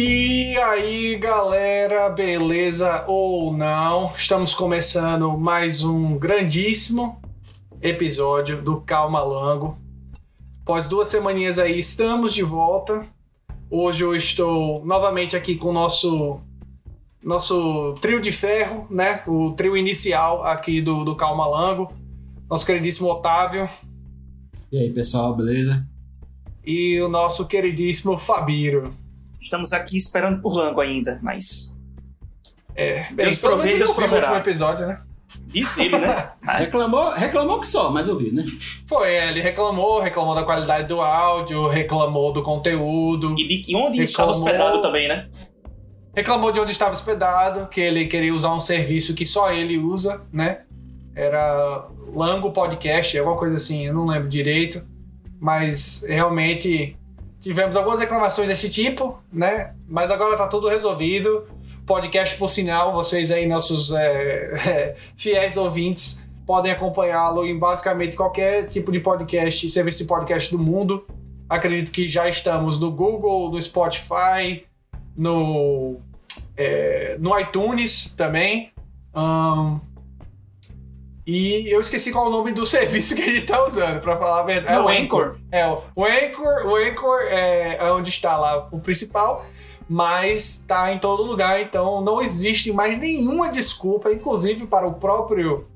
E aí, galera, beleza ou não? Estamos começando mais um grandíssimo episódio do Calma Lango. Após duas semaninhas aí, estamos de volta. Hoje eu estou novamente aqui com o nosso nosso trio de ferro, né? O trio inicial aqui do, do Calma Lango. Nosso queridíssimo Otávio. E aí, pessoal, beleza? E o nosso queridíssimo Fabiro. Estamos aqui esperando por Lango ainda, mas. É, Deus provê, Deus proverá. último episódio, né? Disse ele, né? reclamou, reclamou que só, mas ouvi, né? Foi, é, ele reclamou, reclamou da qualidade do áudio, reclamou do conteúdo. E de onde estava Reclamou. hospedado também, né? Reclamou de onde estava hospedado, que ele queria usar um serviço que só ele usa, né? Era Lango Podcast, alguma coisa assim, eu não lembro direito. Mas realmente tivemos algumas reclamações desse tipo, né? Mas agora tá tudo resolvido. Podcast, por sinal, vocês aí, nossos é, é, fiéis ouvintes, podem acompanhá-lo em basicamente qualquer tipo de podcast, serviço de podcast do mundo. Acredito que já estamos no Google, no Spotify, no, é, no iTunes também. Ahn, e eu esqueci qual é o nome do serviço que a gente tá usando, pra falar a verdade. É o Anchor. É, o Anchor, o Anchor é é onde está lá o principal, mas tá em todo lugar, então não existe mais nenhuma desculpa, inclusive para o próprio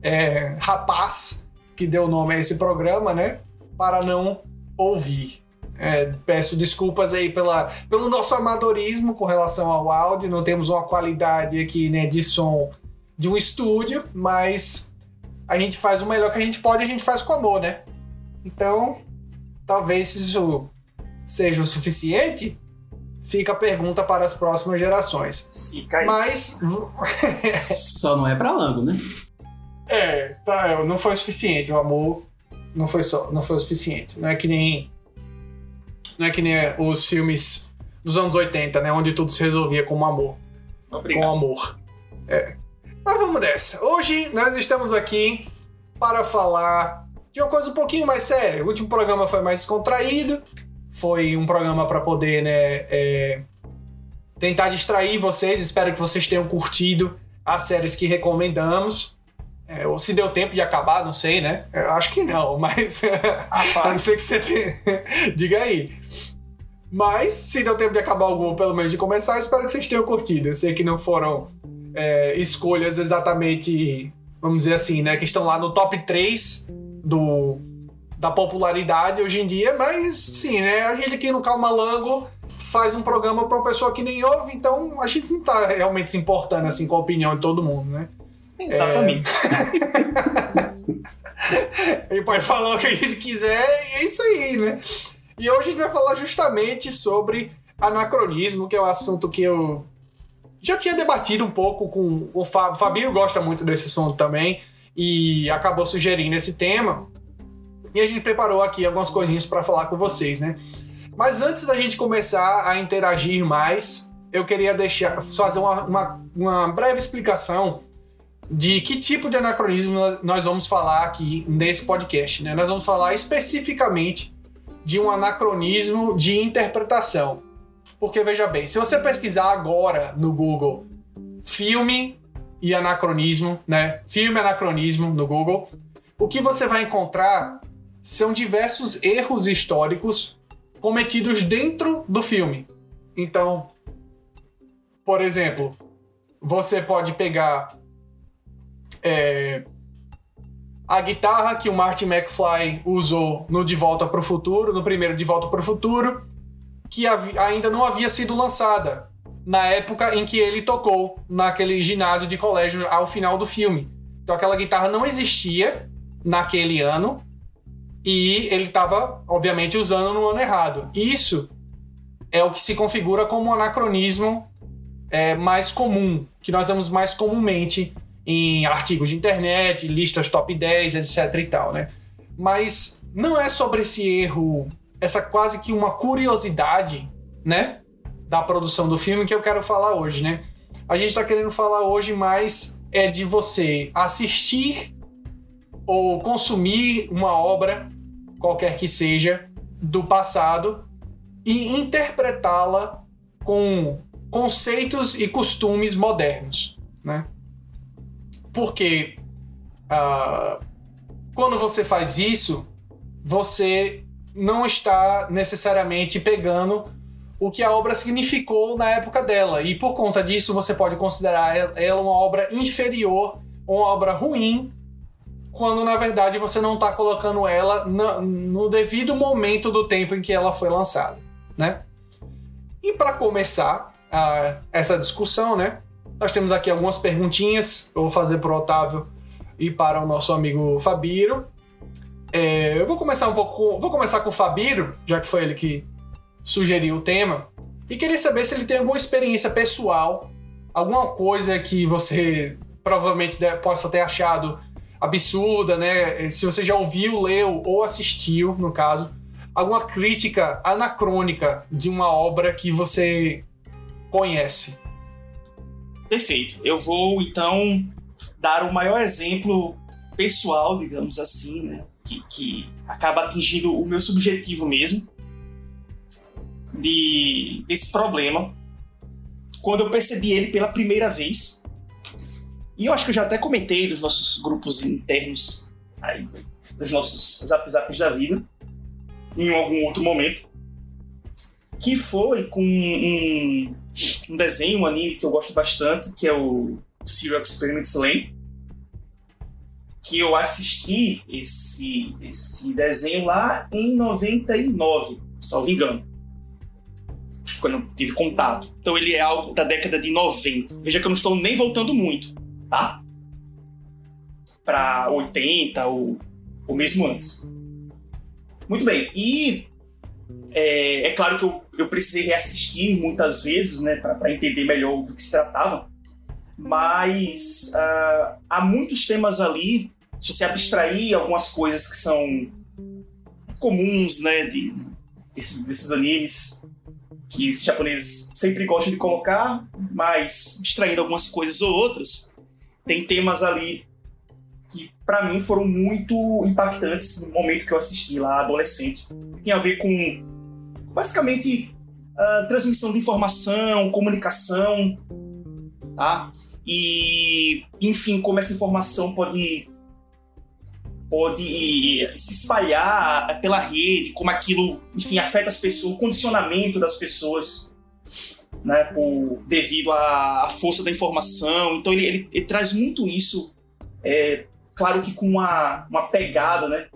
é, rapaz que deu nome a esse programa, né? Para não ouvir. É, peço desculpas aí pela, pelo nosso amadorismo com relação ao áudio, não temos uma qualidade aqui né, de som de um estúdio, mas a gente faz o melhor que a gente pode e a gente faz com amor, né? Então, talvez isso seja o suficiente. Fica a pergunta para as próximas gerações. Fica aí. Mas, Só não é pra Lango, né? é, tá, não foi o suficiente. O amor não foi só, não foi o suficiente. Não é que nem, não é que nem os filmes dos anos 80, né, onde tudo se resolvia com amor. com Obrigado. amor. É. Mas vamos nessa. Hoje nós estamos aqui para falar de uma coisa um pouquinho mais séria. O último programa foi mais descontraído. Foi um programa para poder, né, é, tentar distrair vocês. Espero que vocês tenham curtido as séries que recomendamos. É, ou se deu tempo de acabar, não sei, né? Eu acho que não, mas a não ser que você tenha... diga aí. Mas, se deu tempo de acabar algum, pelo menos de começar, espero que vocês tenham curtido. Eu sei que não foram é, escolhas exatamente, vamos dizer assim, né? Que estão lá no top 3 do, da popularidade hoje em dia, mas sim, né? A gente aqui no Calma Lango faz um programa para uma pessoa que nem ouve, então a gente não tá realmente se importando assim com a opinião de todo mundo, né? exatamente. A gente pode falar o que a gente quiser e é isso aí, né? E hoje a gente vai falar justamente sobre anacronismo, que é um assunto que eu já tinha debatido um pouco com o Fábio. Fabio gosta muito desse assunto também e acabou sugerindo esse tema. E a gente preparou aqui algumas coisinhas para falar com vocês, né? Mas antes da gente começar a interagir mais, eu queria deixar fazer uma, uma, uma breve explicação de que tipo de anacronismo nós vamos falar aqui nesse podcast. Né? Nós vamos falar especificamente de um anacronismo de interpretação. Porque veja bem, se você pesquisar agora no Google filme e anacronismo, né? Filme anacronismo no Google, o que você vai encontrar são diversos erros históricos cometidos dentro do filme. Então, por exemplo, você pode pegar é, a guitarra que o Martin McFly usou no De Volta para o Futuro, no primeiro De Volta para o Futuro, que ainda não havia sido lançada na época em que ele tocou naquele ginásio de colégio ao final do filme. Então aquela guitarra não existia naquele ano e ele estava, obviamente, usando no ano errado. Isso é o que se configura como um anacronismo é, mais comum, que nós vemos mais comumente em artigos de internet, listas top 10, etc e tal, né? Mas não é sobre esse erro, essa quase que uma curiosidade, né? Da produção do filme que eu quero falar hoje, né? A gente tá querendo falar hoje mais é de você assistir ou consumir uma obra, qualquer que seja, do passado e interpretá-la com conceitos e costumes modernos, né? Porque ah, quando você faz isso, você não está necessariamente pegando o que a obra significou na época dela. E por conta disso, você pode considerar ela uma obra inferior, uma obra ruim, quando na verdade você não está colocando ela no, devido momento do tempo em que ela foi lançada, né? E para começar essa discussão, né? Nós temos aqui algumas perguntinhas. Eu vou fazer para o Otávio e para o nosso amigo Fabiro. É, eu vou começar um pouco com, vou começar com o Fabiro, já que foi ele que sugeriu o tema. E queria saber se ele tem alguma experiência pessoal, alguma coisa que você provavelmente possa ter achado absurda, né? Se você já ouviu, leu ou assistiu, no caso, alguma crítica anacrônica de uma obra que você conhece. Perfeito. Eu vou então dar o maior exemplo pessoal, digamos assim, né? Que, que acaba atingindo o meu subjetivo mesmo de desse problema quando eu percebi ele pela primeira vez. E eu acho que eu já até comentei dos nossos grupos internos aí, dos nossos zap zaps da vida em algum outro momento. Que foi com um, um desenho, um anime que eu gosto bastante, que é o Serial Experiments Lane. Que eu assisti esse, esse desenho lá em 99, salvo engano. Quando eu tive contato. Então ele é algo da década de 90. Veja que eu não estou nem voltando muito, tá? Para 80 ou, ou mesmo antes. Muito bem. E é, é claro que eu, eu precisei reassistir muitas vezes, né, para entender melhor do que se tratava. Mas uh, há muitos temas ali, se você abstrair algumas coisas que são comuns, né, de, desses, desses animes que os japoneses sempre gostam de colocar, mas distraindo algumas coisas ou outras, tem temas ali para mim foram muito impactantes no momento que eu assisti lá, adolescente. Que tem a ver com basicamente uh, transmissão de informação, comunicação, tá? E enfim, como essa informação pode pode se espalhar pela rede, como aquilo, enfim, afeta as pessoas, o condicionamento das pessoas, né, por, devido à, à força da informação. Então ele, ele, ele traz muito isso é, claro que com uma, uma pegada, né?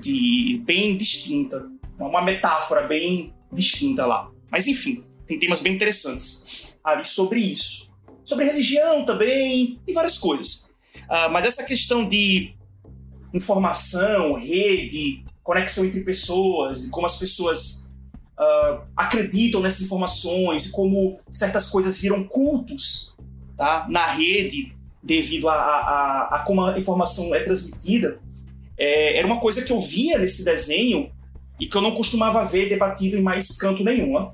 De, bem distinta. Uma metáfora bem distinta lá. Mas enfim, tem temas bem interessantes ali sobre isso. Sobre religião também, e várias coisas. Uh, mas essa questão de informação, rede, conexão entre pessoas, e como as pessoas uh, acreditam nessas informações, e como certas coisas viram cultos tá? na rede, devido a, a, a, como a informação é transmitida, é, era uma coisa que eu via nesse desenho e que eu não costumava ver debatido em mais canto nenhum.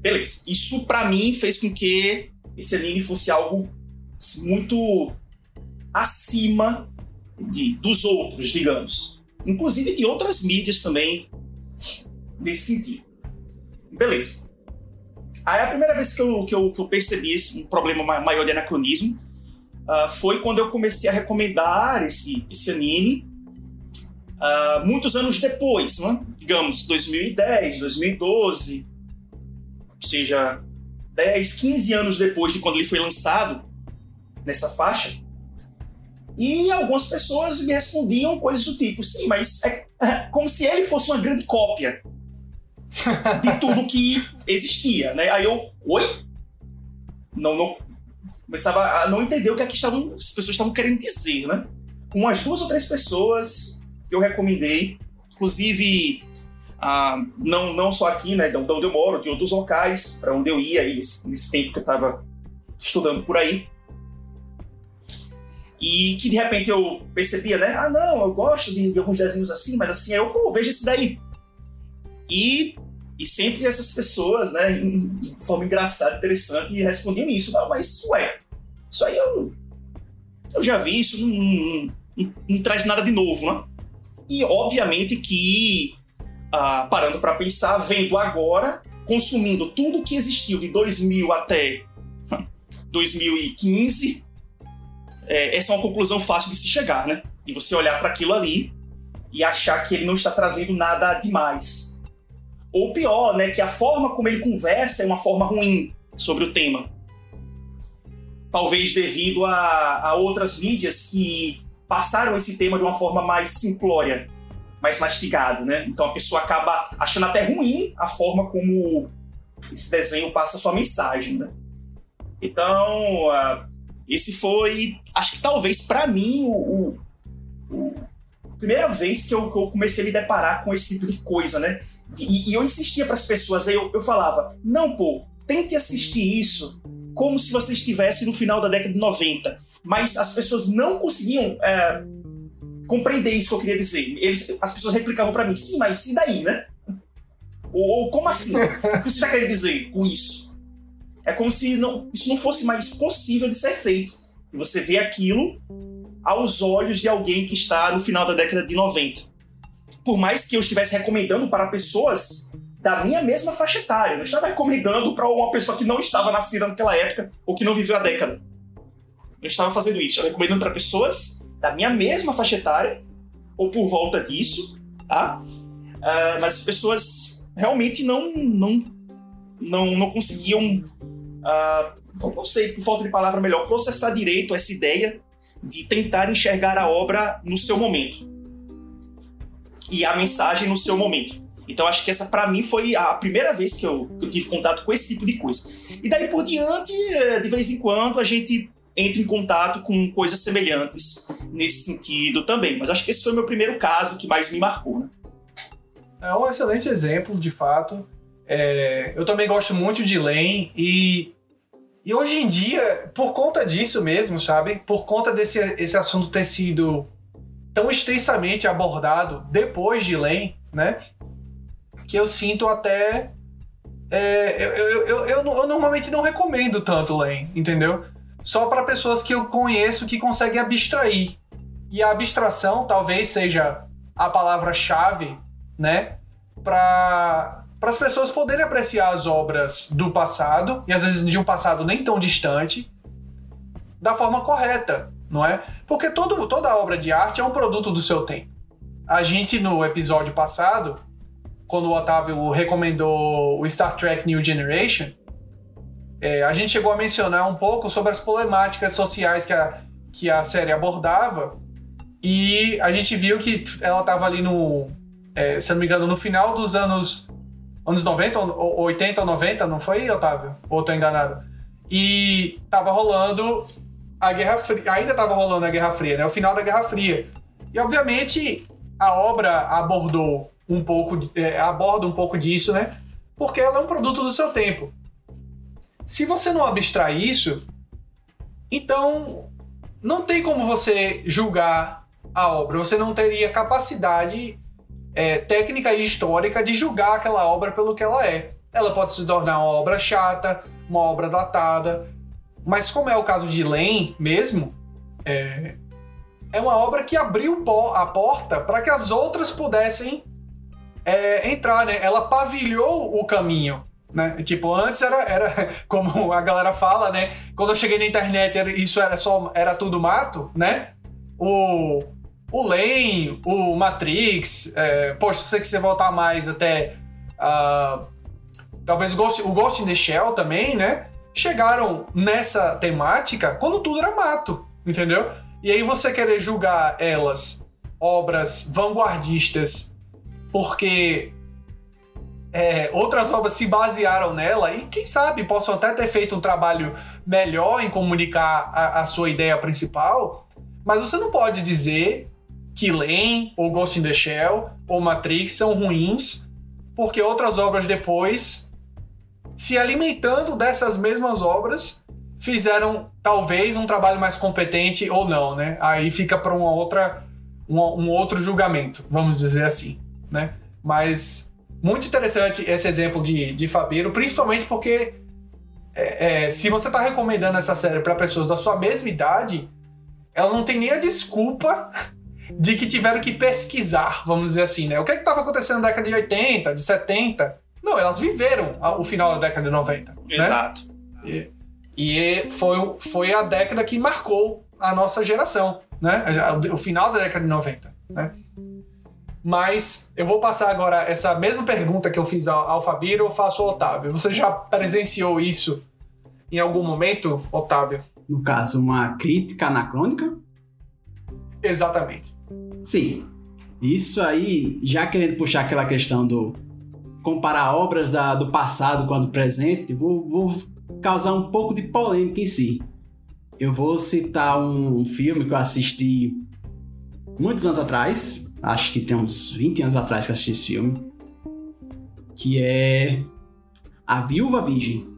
Beleza. Isso para mim fez com que esse anime fosse algo muito acima de, dos outros, digamos. Inclusive de outras mídias também nesse sentido. Beleza. Aí a primeira vez que eu, que eu, que eu percebi esse um problema maior de anacronismo uh, foi quando eu comecei a recomendar esse, esse anime uh, muitos anos depois, né? digamos 2010, 2012, ou seja, 10, 15 anos depois de quando ele foi lançado nessa faixa. E algumas pessoas me respondiam coisas do tipo: sim, mas é, é como se ele fosse uma grande cópia de tudo que existia, né? Aí eu, oi? Não, não. Começava a não entender o que, é que estavam, as pessoas estavam querendo dizer, né? Umas duas ou três pessoas que eu recomendei, inclusive ah, não, não só aqui, né, de onde eu moro, de outros locais, para onde eu ia nesse, nesse tempo que eu estava estudando por aí. E que de repente eu percebia, né? Ah, não, eu gosto de, de alguns desenhos assim, mas assim, aí eu, pô, vejo esse daí. E e sempre essas pessoas, né, de forma engraçada, interessante, respondiam isso. Não, mas ué, isso aí eu, eu já vi, isso não, não, não, não traz nada de novo, né? E obviamente que, ah, parando para pensar, vendo agora, consumindo tudo que existiu de 2000 até 2015, é, essa é uma conclusão fácil de se chegar, né? De você olhar para aquilo ali e achar que ele não está trazendo nada demais. Ou pior, né, que a forma como ele conversa é uma forma ruim sobre o tema. Talvez devido a, a outras mídias que passaram esse tema de uma forma mais simplória, mais mastigado, né? Então a pessoa acaba achando até ruim a forma como esse desenho passa sua mensagem, né? Então, uh, esse foi, acho que talvez para mim, o, o, a primeira vez que eu, que eu, comecei a me deparar com esse tipo de coisa, né? E, e eu insistia para as pessoas, aí eu, eu falava: não, pô, tente assistir isso como se você estivesse no final da década de 90. Mas as pessoas não conseguiam é, compreender isso que eu queria dizer. Eles, as pessoas replicavam para mim: sim, mas e daí, né? Ou, ou como assim? o que você está querendo dizer com isso? É como se não, isso não fosse mais possível de ser feito. E você vê aquilo aos olhos de alguém que está no final da década de 90. Por mais que eu estivesse recomendando para pessoas da minha mesma faixa etária, eu não estava recomendando para uma pessoa que não estava nascida naquela época ou que não viveu a década. Eu estava fazendo isso, estava recomendando para pessoas da minha mesma faixa etária ou por volta disso, tá? Uh, mas as pessoas realmente não, não, não, não conseguiam uh, não sei, por falta de palavra melhor, processar direito essa ideia de tentar enxergar a obra no seu momento e a mensagem no seu momento. Então acho que essa para mim foi a primeira vez que eu, que eu, tive contato com esse tipo de coisa. E daí por diante, eh, de vez em quando a gente entra em contato com coisas semelhantes nesse sentido também. Mas acho que esse foi o meu primeiro caso que mais me marcou. Né? É um excelente exemplo, de fato. É, eu também gosto muito de Lane e e hoje em dia, por conta disso mesmo, sabe? Por conta desse esse assunto ter sido tão extensamente abordado depois de Lane, né? Que eu sinto até. É, eu, eu, eu, eu, normalmente não recomendo tanto Lane, entendeu? Só para pessoas que eu conheço que conseguem abstrair. E a abstração talvez seja a palavra-chave, né? Para para as pessoas poderem apreciar as obras do passado, e às vezes de um passado nem tão distante, da forma correta, não é? Porque todo, toda obra de arte é um produto do seu tempo. A gente, no episódio passado, quando o Otávio recomendou o Star Trek New Generation, é, a gente chegou a mencionar um pouco sobre as problemáticas sociais que a, que a série abordava, e a gente viu que ela estava ali no. É, se não me engano, no final dos anos anos 90, 80 ou 90, não foi, Otávio? Ou tô enganado? E tava rolando a Guerra Fria, ainda tava rolando a Guerra Fria, né? O final da Guerra Fria. E obviamente a obra abordou um pouco, é, aborda um pouco disso, né? Porque ela é um produto do seu tempo. Se você não abstrai isso, então não tem como você julgar a obra. Você não teria capacidade é, técnica e histórica de julgar aquela obra pelo que ela é. Ela pode se tornar uma obra chata, uma obra datada, mas como é o caso de Len mesmo, é, é uma obra que abriu a porta para que as outras pudessem é, entrar, né? Ela pavilhou o caminho. Né? Tipo, antes era, era como a galera fala, né? Quando eu cheguei na internet, era, isso era só era tudo mato, né? O, o Lane, o Matrix, é, poxa, se você voltar mais até. Uh, talvez o Ghost, o Ghost in the Shell também, né? Chegaram nessa temática quando tudo era mato, entendeu? E aí você querer julgar elas obras vanguardistas porque é, outras obras se basearam nela e quem sabe possam até ter feito um trabalho melhor em comunicar a, a sua ideia principal, mas você não pode dizer Lane, ou Ghost in the Shell, ou Matrix são ruins, porque outras obras depois, se alimentando dessas mesmas obras, fizeram talvez um trabalho mais competente ou não, né? Aí fica para uma outra um, um, outro julgamento, vamos dizer assim, né? Mas muito interessante esse exemplo de, de Fabiro, principalmente porque é, é, se você está recomendando essa série para pessoas da sua mesma idade, elas não têm nem a desculpa de que tiveram que pesquisar, vamos dizer assim, né? O que é estava acontecendo na década de 80, de 70? Não, elas viveram o final da década de 90. né? Exato. E foi, foi a década que marcou a nossa geração, né? O o final da década de 90, né? Mas eu vou passar agora essa mesma pergunta que eu fiz ao, ao Fabiro, eu faço ao Otávio. Você já presenciou isso em algum momento, Otávio? No caso, uma crítica anacrônica? Exatamente. Sim. Isso aí, já querendo puxar aquela questão do comparar obras da- do passado com a do presente, vou, vou causar um pouco de polêmica em si. Eu vou citar um filme que eu assisti muitos anos atrás, acho que tem uns 20 anos atrás que eu assisti esse filme, que é A Viúva Virgem.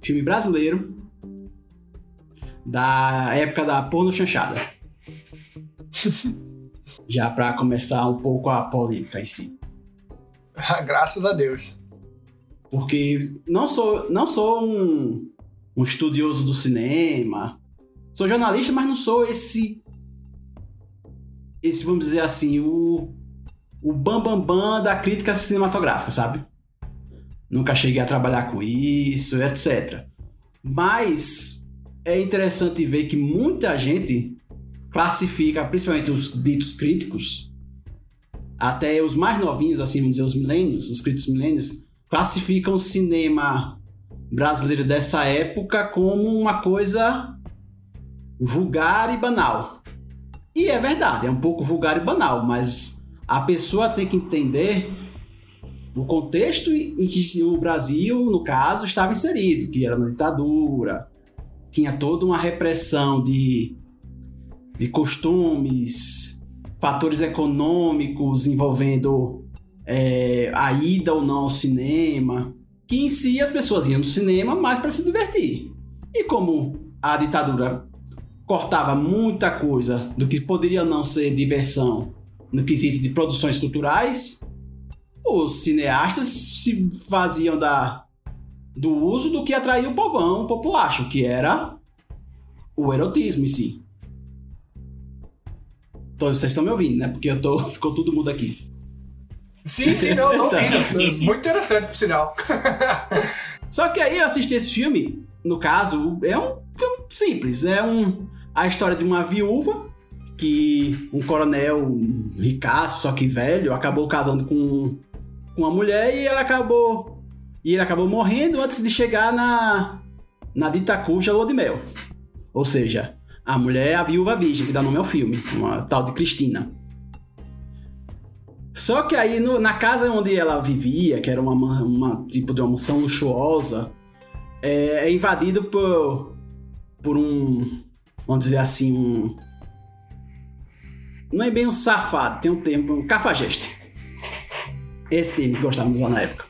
Filme brasileiro da época da porno chanchada. Já pra começar um pouco a polêmica em si. Graças a Deus. Porque não sou, não sou um, um estudioso do cinema. Sou jornalista, mas não sou esse. Esse, vamos dizer assim, o. O bambambam bam, bam da crítica cinematográfica, sabe? Nunca cheguei a trabalhar com isso, etc. Mas é interessante ver que muita gente classifica, principalmente os ditos críticos, até os mais novinhos, assim, vamos dizer, os milênios, os críticos milênios, classificam o cinema brasileiro dessa época como uma coisa vulgar e banal. E é verdade, é um pouco vulgar e banal, mas a pessoa tem que entender o contexto em que o Brasil, no caso, estava inserido, que era na ditadura, tinha toda uma repressão de, de costumes, fatores econômicos envolvendo é, a ida ou não ao cinema, que em si as pessoas iam no cinema mais para se divertir. E como a ditadura cortava muita coisa do que poderia não ser diversão no quesito de produções culturais, os cineastas se faziam da, do uso do que atraía o povão populacho, que era o erotismo em si. Vocês estão me ouvindo, né? Porque eu tô, ficou tudo mudo aqui. Sim, sim, não, tô ouvindo. Sim, sim. Muito interessante, por sinal. Só que aí eu assisti esse filme, no caso, é um filme simples. É um, a história de uma viúva que um coronel ricaço, só que velho, acabou casando com, com uma mulher e ela acabou. E ele acabou morrendo antes de chegar na, na dita cuja lua de mel. Ou seja, a mulher é a viúva virgem, que dá nome ao filme, uma tal de Cristina. Só que aí no- na casa onde ela vivia, que era uma, ma- uma tipo de uma mansão luxuosa, é, é invadido por, por um, vamos dizer assim, um... Não é bem um safado, tem um termo, um cafajeste. Esse termo que gostávamos de usar na época.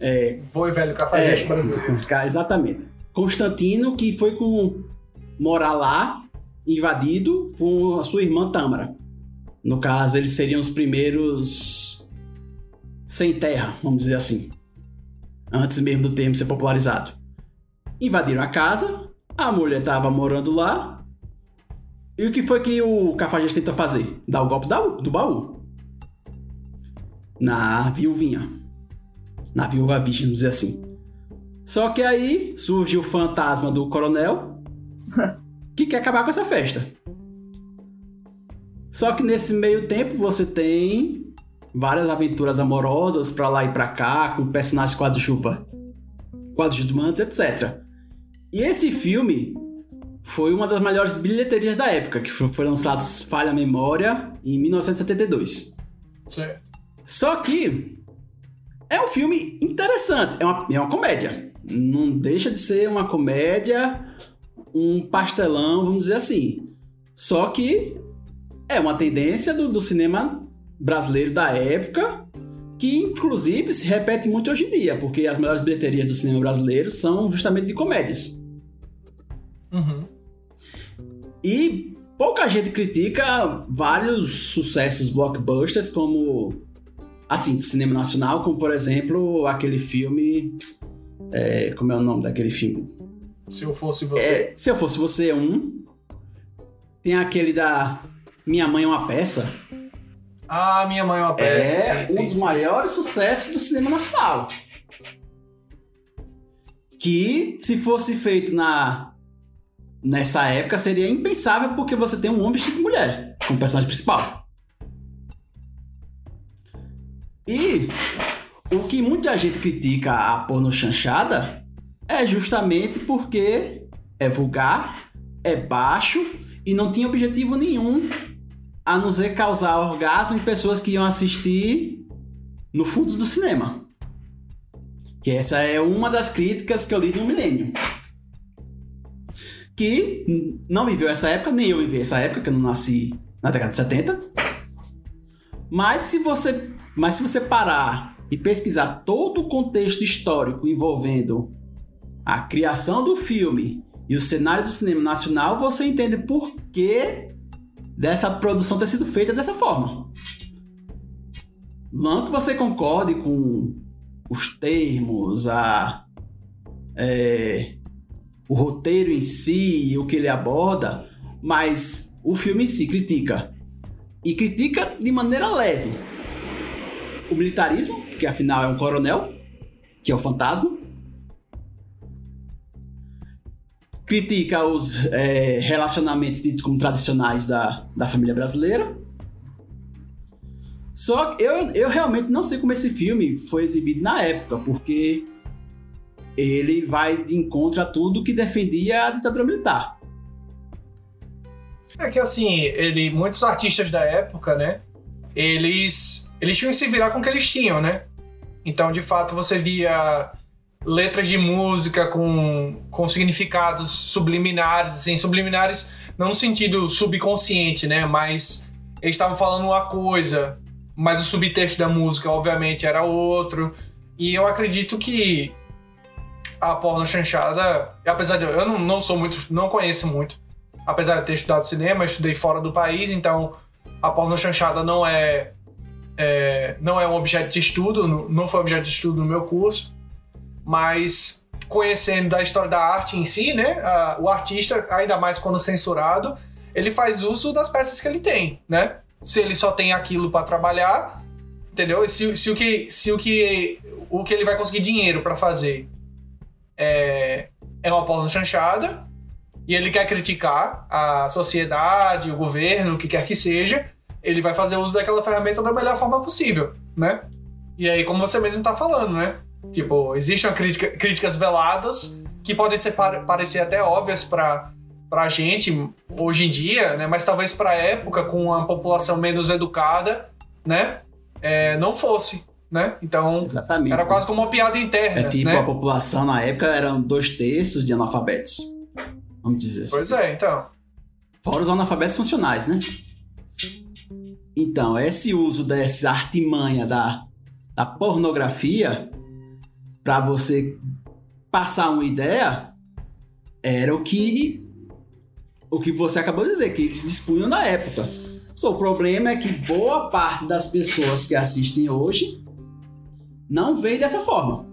É, Bom e velho cafajeste é, brasileiro. Exatamente. Constantino, que foi com morar lá, invadido com a sua irmã Tâmara. No caso, eles seriam os primeiros sem terra, vamos dizer assim. Antes mesmo do termo ser popularizado. Invadiram a casa, a mulher estava morando lá. E o que foi que o Cafajeste tentou fazer? Dar o golpe do baú. Na viuvinha. Na viúva bicha, vamos dizer assim. Só que aí surge o fantasma do coronel que quer acabar com essa festa. Só que nesse meio tempo você tem várias aventuras amorosas pra lá e pra cá, com personagens coadjuva, coadjuvantes, etc. E esse filme foi uma das melhores bilheterias da época, que foi, foi lançado, falha a memória, em 1972. Certo. Só que é um filme interessante, é uma, é uma comédia. Não deixa de ser uma comédia, um pastelão, vamos dizer assim. Só que é uma tendência do, do cinema brasileiro da época, que inclusive se repete muito hoje em dia, porque as melhores bilheterias do cinema brasileiro são justamente de comédias. Uhum. E pouca gente critica vários sucessos blockbusters, como. Assim, do cinema nacional, como por exemplo aquele filme. é, como é o nome daquele filme? Se eu fosse você. É, Se eu fosse você, um. Tem aquele da Minha Mãe é uma Peça. Ah, minha mãe é uma peça. é sim, sim, um dos sim. maiores sucessos do cinema nacional. Que se fosse feito na nessa época seria impensável porque você tem um homem vestido de mulher como personagem principal. E o que muita gente critica a porno chanchada é justamente porque é vulgar, é baixo e não tinha objetivo nenhum a não ser causar orgasmo em pessoas que iam assistir no fundo do cinema. Que essa é uma das críticas que eu li no Milênio. Que não viveu essa época, nem eu vivi essa época, que eu não nasci na década de 70. Mas se você, mas se você parar e pesquisar todo o contexto histórico envolvendo a criação do filme e o cenário do cinema nacional, você entende por que dessa produção ter sido feita dessa forma. Não que você concorde com os termos, a, é, o roteiro em si, o que ele aborda, mas o filme em si critica. E critica de maneira leve. O militarismo, que afinal é um coronel, que é o fantasma. Critica os é, relacionamentos ditos como tradicionais da, da família brasileira. Só que eu, eu realmente não sei como esse filme foi exibido na época, porque ele vai de encontro a tudo que defendia a ditadura militar. É que assim, ele, muitos artistas da época, né? Eles, eles tinham que se virar com o que eles tinham, né? Então, de fato, você via letras de música com, com significados subliminares, assim, subliminares não no sentido subconsciente, né? Mas eles estavam falando uma coisa, mas o subtexto da música, obviamente, era outro. E eu acredito que a porno chanchada, apesar de eu não, não sou muito, não conheço muito, apesar de ter estudado cinema, estudei fora do país, então a porno chanchada não é, é não é um objeto de estudo, não foi objeto de estudo no meu curso, mas conhecendo da história da arte em si, né, a, o artista, ainda mais quando censurado, ele faz uso das peças que ele tem, né? se ele só tem aquilo para trabalhar, entendeu? Se, se, o que, se o que o que ele vai conseguir dinheiro para fazer é, é uma porno chanchada e ele quer criticar a sociedade, o governo, o que quer que seja, ele vai fazer uso daquela ferramenta da melhor forma possível, né? E aí, como você mesmo tá falando, né? Tipo, existem crítica, críticas veladas que podem ser parecer até óbvias para pra gente hoje em dia, né? Mas talvez pra época, com a população menos educada, né? É, não fosse, né? Então, Exatamente. era quase como uma piada interna. É tipo, né? a população na época eram dois terços de analfabetos. Vamos dizer assim. Pois é, então. Fora os analfabetos funcionais, né? Então, esse uso dessa artimanha da, da pornografia para você passar uma ideia era o que o que você acabou de dizer, que eles dispunham na época. Só o problema é que boa parte das pessoas que assistem hoje não veem dessa forma.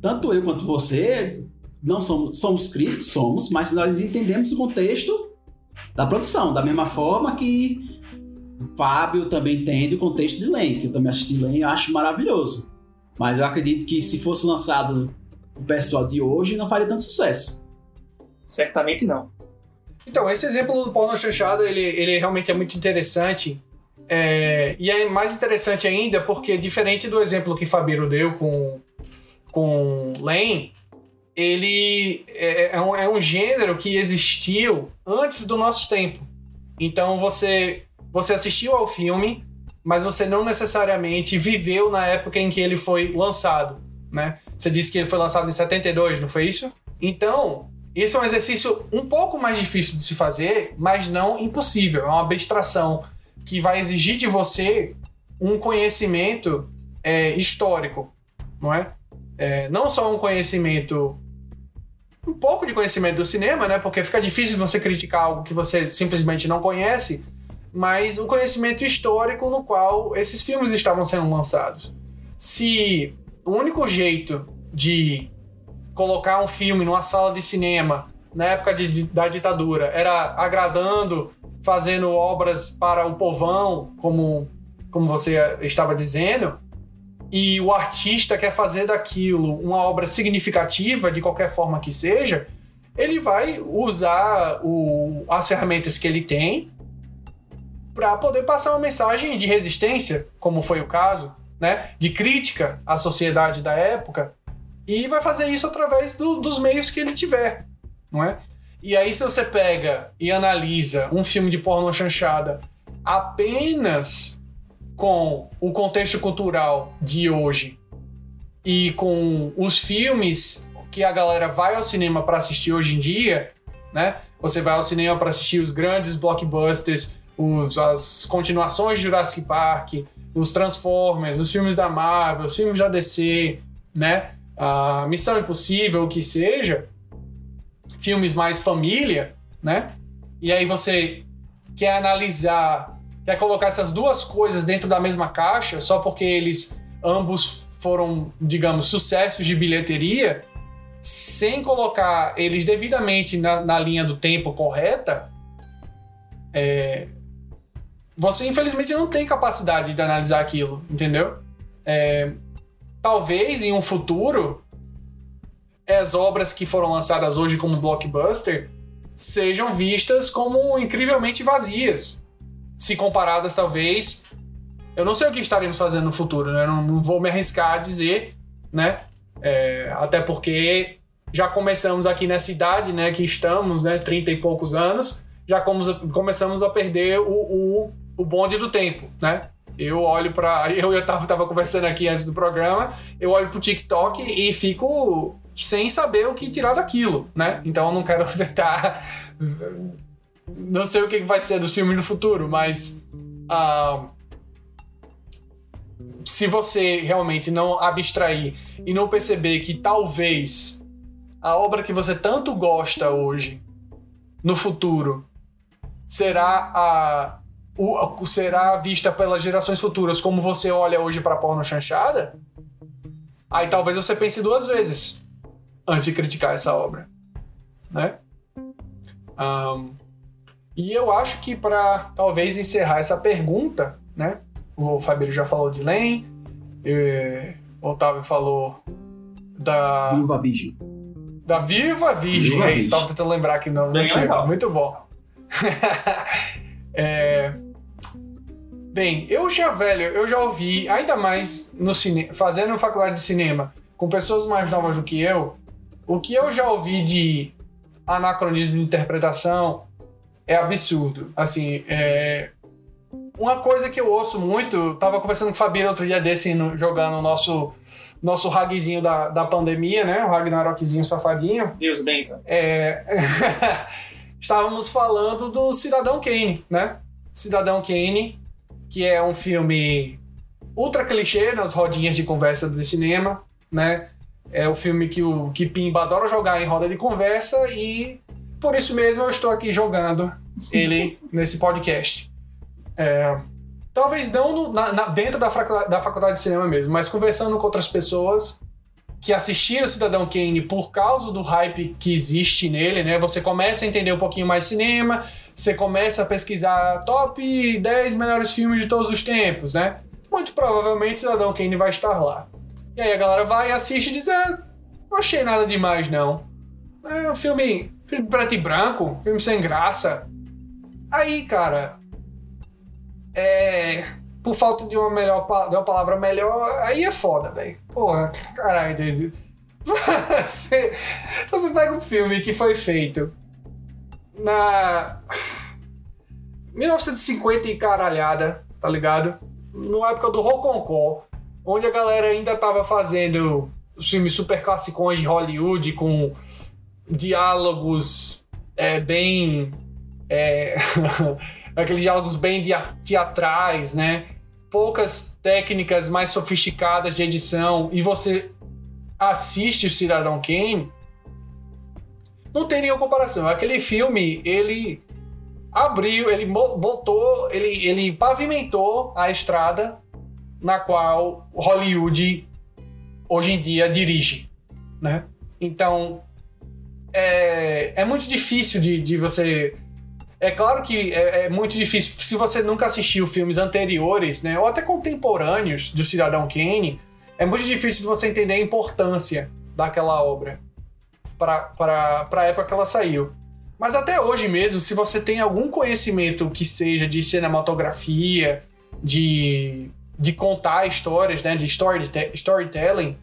Tanto eu quanto você não somos, somos críticos, somos, mas nós entendemos o contexto da produção, da mesma forma que o Fábio também entende o contexto de Len, que eu também assisti Len e acho maravilhoso. Mas eu acredito que se fosse lançado o pessoal de hoje, não faria tanto sucesso. Certamente não. Então, esse exemplo do porno chanchada, ele, ele realmente é muito interessante. É, e é mais interessante ainda porque, diferente do exemplo que Fabiro deu com, com Len, ele é, é, um, é um gênero que existiu antes do nosso tempo. Então, você, você assistiu ao filme, mas você não necessariamente viveu na época em que ele foi lançado, né? Você disse que ele foi lançado em 72, não foi isso? Então, isso é um exercício um pouco mais difícil de se fazer, mas não impossível. É uma abstração que vai exigir de você um conhecimento é, histórico, não é? é? Não só um conhecimento, um pouco de conhecimento do cinema, né? Porque fica difícil você criticar algo que você simplesmente não conhece, mas um conhecimento histórico no qual esses filmes estavam sendo lançados. Se o único jeito de colocar um filme numa sala de cinema na época de, da ditadura era agradando, fazendo obras para o povão, como, como você estava dizendo, e o artista quer fazer daquilo uma obra significativa, de qualquer forma que seja, ele vai usar o, as ferramentas que ele tem para poder passar uma mensagem de resistência, como foi o caso, né, de crítica à sociedade da época, e vai fazer isso através do, dos meios que ele tiver, não é? E aí se você pega e analisa um filme de porno chanchada apenas com o contexto cultural de hoje e com os filmes que a galera vai ao cinema para assistir hoje em dia, né? Você vai ao cinema para assistir os grandes blockbusters, os, as continuações de Jurassic Park, os Transformers, os filmes da Marvel, os filmes da DC, né? A Missão Impossível, o que seja, filmes mais família, né? E aí você quer analisar, quer colocar essas duas coisas dentro da mesma caixa só porque eles ambos foram, digamos, sucessos de bilheteria, sem colocar eles devidamente na, na linha do tempo correta, é, você infelizmente não tem capacidade de analisar aquilo, entendeu? É, talvez em um futuro as obras que foram lançadas hoje como blockbuster sejam vistas como incrivelmente vazias, se comparadas talvez. Eu não sei o que estaremos fazendo no futuro, né? Não, não vou me arriscar a dizer, né? É, até porque já começamos aqui nessa idade, né? Que estamos, né? 30 e poucos anos, já começamos a perder o, o, o bonde do tempo, né? Eu olho para eu eu tava, tava conversando aqui antes do programa, eu olho pro TikTok e fico sem saber o que tirar daquilo, né? Então eu não quero tentar. Não sei o que vai ser dos filmes no futuro, mas. Uh, se você realmente não abstrair e não perceber que talvez a obra que você tanto gosta hoje, no futuro, será a. O, será vista pelas gerações futuras como você olha hoje para porno chanchada, aí talvez você pense duas vezes antes de criticar essa obra, né? Um, e eu acho que para talvez encerrar essa pergunta, né? O Fabrício já falou de Len, o Otávio falou da Viva Virgem. Da Viva Virgem, Viva é isso. Estava tentando lembrar que não. Muito bom. é... Bem, eu já, velho, eu já ouvi, ainda mais no cinema, fazendo faculdade de cinema, com pessoas mais novas do que eu, o que eu já ouvi de anacronismo de interpretação é absurdo. Assim, é... uma coisa que eu ouço muito, tava conversando com o Fabio outro dia desse, no, jogando o nosso nosso ragzinho da, da pandemia, né? O Ragnarokzinho safadinho. Deus bença. É... Estávamos falando do Cidadão Kane, né? Cidadão Kane, que é um filme ultra clichê nas rodinhas de conversa do cinema, né? É o filme que o que Pimba adora jogar em roda de conversa e por isso mesmo eu estou aqui jogando ele nesse podcast. É, talvez não no, na, na, dentro da faculdade, da faculdade de cinema mesmo, mas conversando com outras pessoas que assistiram Cidadão Kane por causa do hype que existe nele, né? Você começa a entender um pouquinho mais cinema, você começa a pesquisar top 10 melhores filmes de todos os tempos, né? Muito provavelmente Cidadão Kane vai estar lá. E aí a galera vai, assiste e diz: ah, não achei nada demais, não. É um filme, filme preto e branco, filme sem graça. Aí, cara. É. Por falta de uma, melhor, de uma palavra melhor, aí é foda, velho. Porra, caralho. Você, você pega um filme que foi feito na 1950 e caralhada, tá ligado? Na época do Roconcó onde a galera ainda tava fazendo os filmes super classicões de Hollywood com diálogos é, bem. É, aqueles diálogos bem teatrais, né? Poucas técnicas mais sofisticadas de edição e você assiste o Cidadão Kane, não tem nenhuma comparação. Aquele filme, ele abriu, ele botou, ele, ele pavimentou a estrada na qual Hollywood hoje em dia dirige, né? Então é, é muito difícil de, de você é claro que é, é, muito difícil se você nunca assistiu filmes anteriores, né, ou até contemporâneos do Cidadão Kane, é muito difícil de você entender a importância daquela obra para a época que ela saiu. Mas até hoje mesmo, se você tem algum conhecimento que seja de cinematografia, de, de contar histórias, né, de story, storytelling,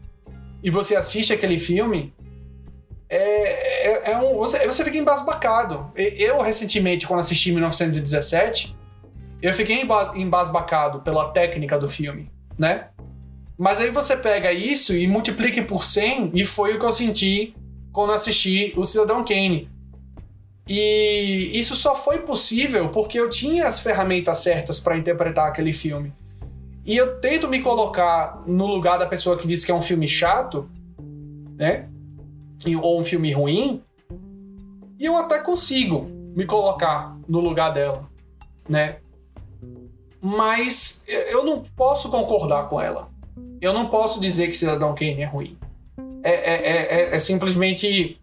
e você assiste aquele filme, é, é, é um, você, você fica embasbacado. Eu, recentemente, quando assisti 1917, eu fiquei embasbacado pela técnica do filme, né? Mas aí você pega isso e multiplica por 100, e foi o que eu senti quando assisti o Cidadão Kane. E isso só foi possível porque eu tinha as ferramentas certas para interpretar aquele filme. E eu tento me colocar no lugar da pessoa que diz que é um filme chato, né? Ou um filme ruim. E eu até consigo me colocar no lugar dela, né? Mas eu não posso concordar com ela. Eu não posso dizer que Cidadão Kane é ruim é, é, é, é simplesmente.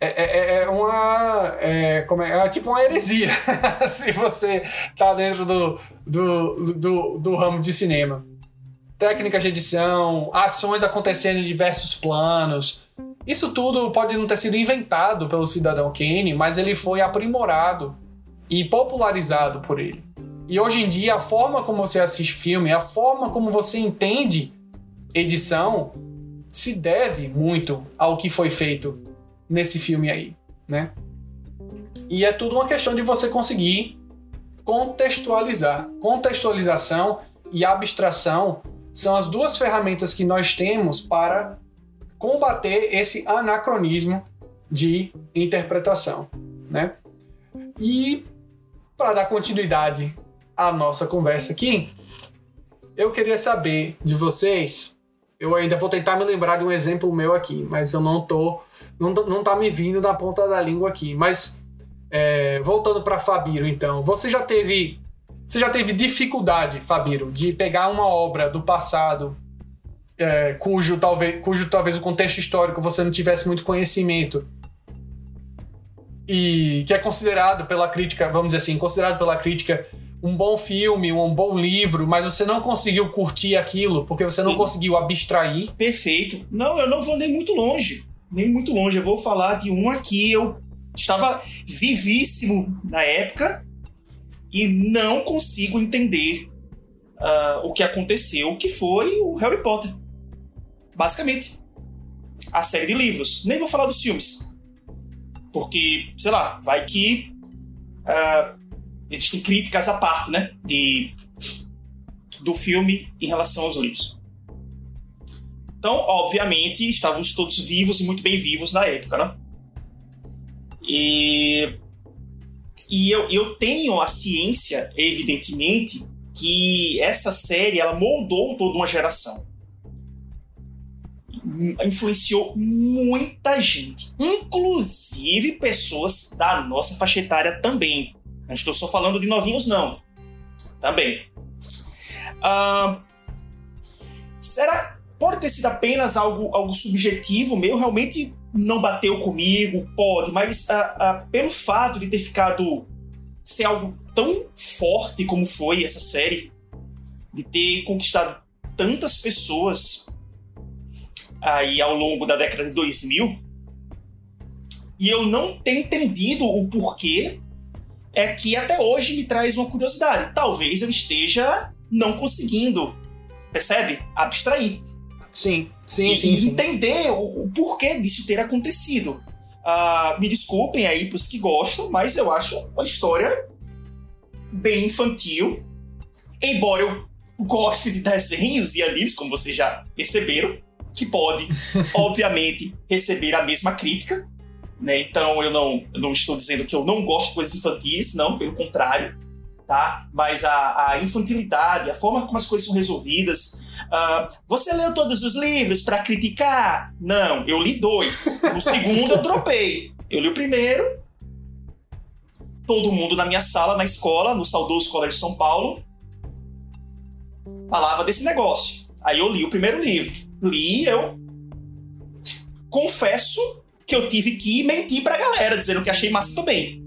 É, é, é uma. É, como é, é tipo uma heresia se você tá dentro do, do, do, do ramo de cinema. Técnicas de edição, ações acontecendo em diversos planos. Isso tudo pode não ter sido inventado pelo cidadão Kane, mas ele foi aprimorado e popularizado por ele. E hoje em dia, a forma como você assiste filme, a forma como você entende edição, se deve muito ao que foi feito nesse filme aí, né? E é tudo uma questão de você conseguir contextualizar. Contextualização e abstração são as duas ferramentas que nós temos para combater esse anacronismo de interpretação, né? E para dar continuidade à nossa conversa aqui, eu queria saber de vocês eu ainda vou tentar me lembrar de um exemplo meu aqui, mas eu não tô. Não, não tá me vindo na ponta da língua aqui. Mas é, voltando para Fabiro, então, você já teve. Você já teve dificuldade, Fabiro, de pegar uma obra do passado é, cujo, talvez, cujo talvez o contexto histórico você não tivesse muito conhecimento e que é considerado pela crítica, vamos dizer assim, considerado pela crítica um bom filme, um bom livro, mas você não conseguiu curtir aquilo porque você não Sim. conseguiu abstrair. Perfeito. Não, eu não vou nem muito longe. Nem muito longe. Eu vou falar de um aqui. Eu estava vivíssimo na época e não consigo entender uh, o que aconteceu, que foi o Harry Potter. Basicamente. A série de livros. Nem vou falar dos filmes. Porque, sei lá, vai que. Uh, existem críticas à parte, né? De, do filme em relação aos livros. Então, obviamente, estávamos todos vivos e muito bem vivos na época, né? E, e eu, eu tenho a ciência, evidentemente, que essa série ela moldou toda uma geração. Influenciou muita gente, inclusive pessoas da nossa faixa etária também. Não estou só falando de novinhos, não. Também. Ah, será? Pode ter sido apenas algo, algo subjetivo meu, realmente não bateu comigo, pode, mas ah, ah, pelo fato de ter ficado ser algo tão forte como foi essa série, de ter conquistado tantas pessoas aí ao longo da década de 2000, e eu não ter entendido o porquê é que até hoje me traz uma curiosidade. Talvez eu esteja não conseguindo, percebe? Abstrair. Sim, sim, e, sim. E sim. entender o, o, porquê disso ter acontecido. Uh, me desculpem aí pros que gostam, mas eu acho uma história bem infantil. Embora eu goste de desenhos e animes, como vocês já perceberam, que pode, obviamente, receber a mesma crítica. Né? Então eu não, eu não estou dizendo que eu não gosto de coisas infantis, não, pelo contrário. Tá? Mas a, a infantilidade, a forma como as coisas são resolvidas. Uh, você leu todos os livros para criticar? Não, eu li dois. O segundo eu dropei. Eu li o primeiro. Todo mundo na minha sala, na escola, no saudoso Colégio de São Paulo, falava desse negócio. Aí eu li o primeiro livro. Li, eu confesso que eu tive que mentir pra galera, dizendo que achei massa também.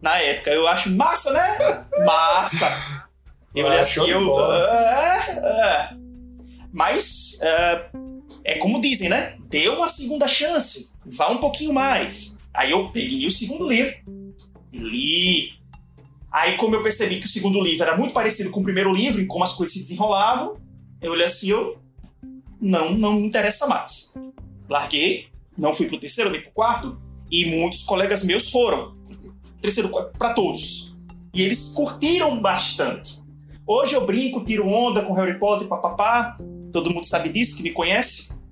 Na época, eu acho massa, né? Massa! Eu olhei assim, eu. É, é. Mas é, é como dizem, né? Dê uma segunda chance, vá um pouquinho mais. Aí eu peguei o segundo livro e li. Aí, como eu percebi que o segundo livro era muito parecido com o primeiro livro e como as coisas se desenrolavam, eu olhei assim, eu não, não me interessa mais. Larguei, não fui pro terceiro nem pro quarto, e muitos colegas meus foram. Terceiro, para todos. E eles curtiram bastante. Hoje eu brinco, tiro onda com Harry Potter, papapá. Todo mundo sabe disso, que me conhece.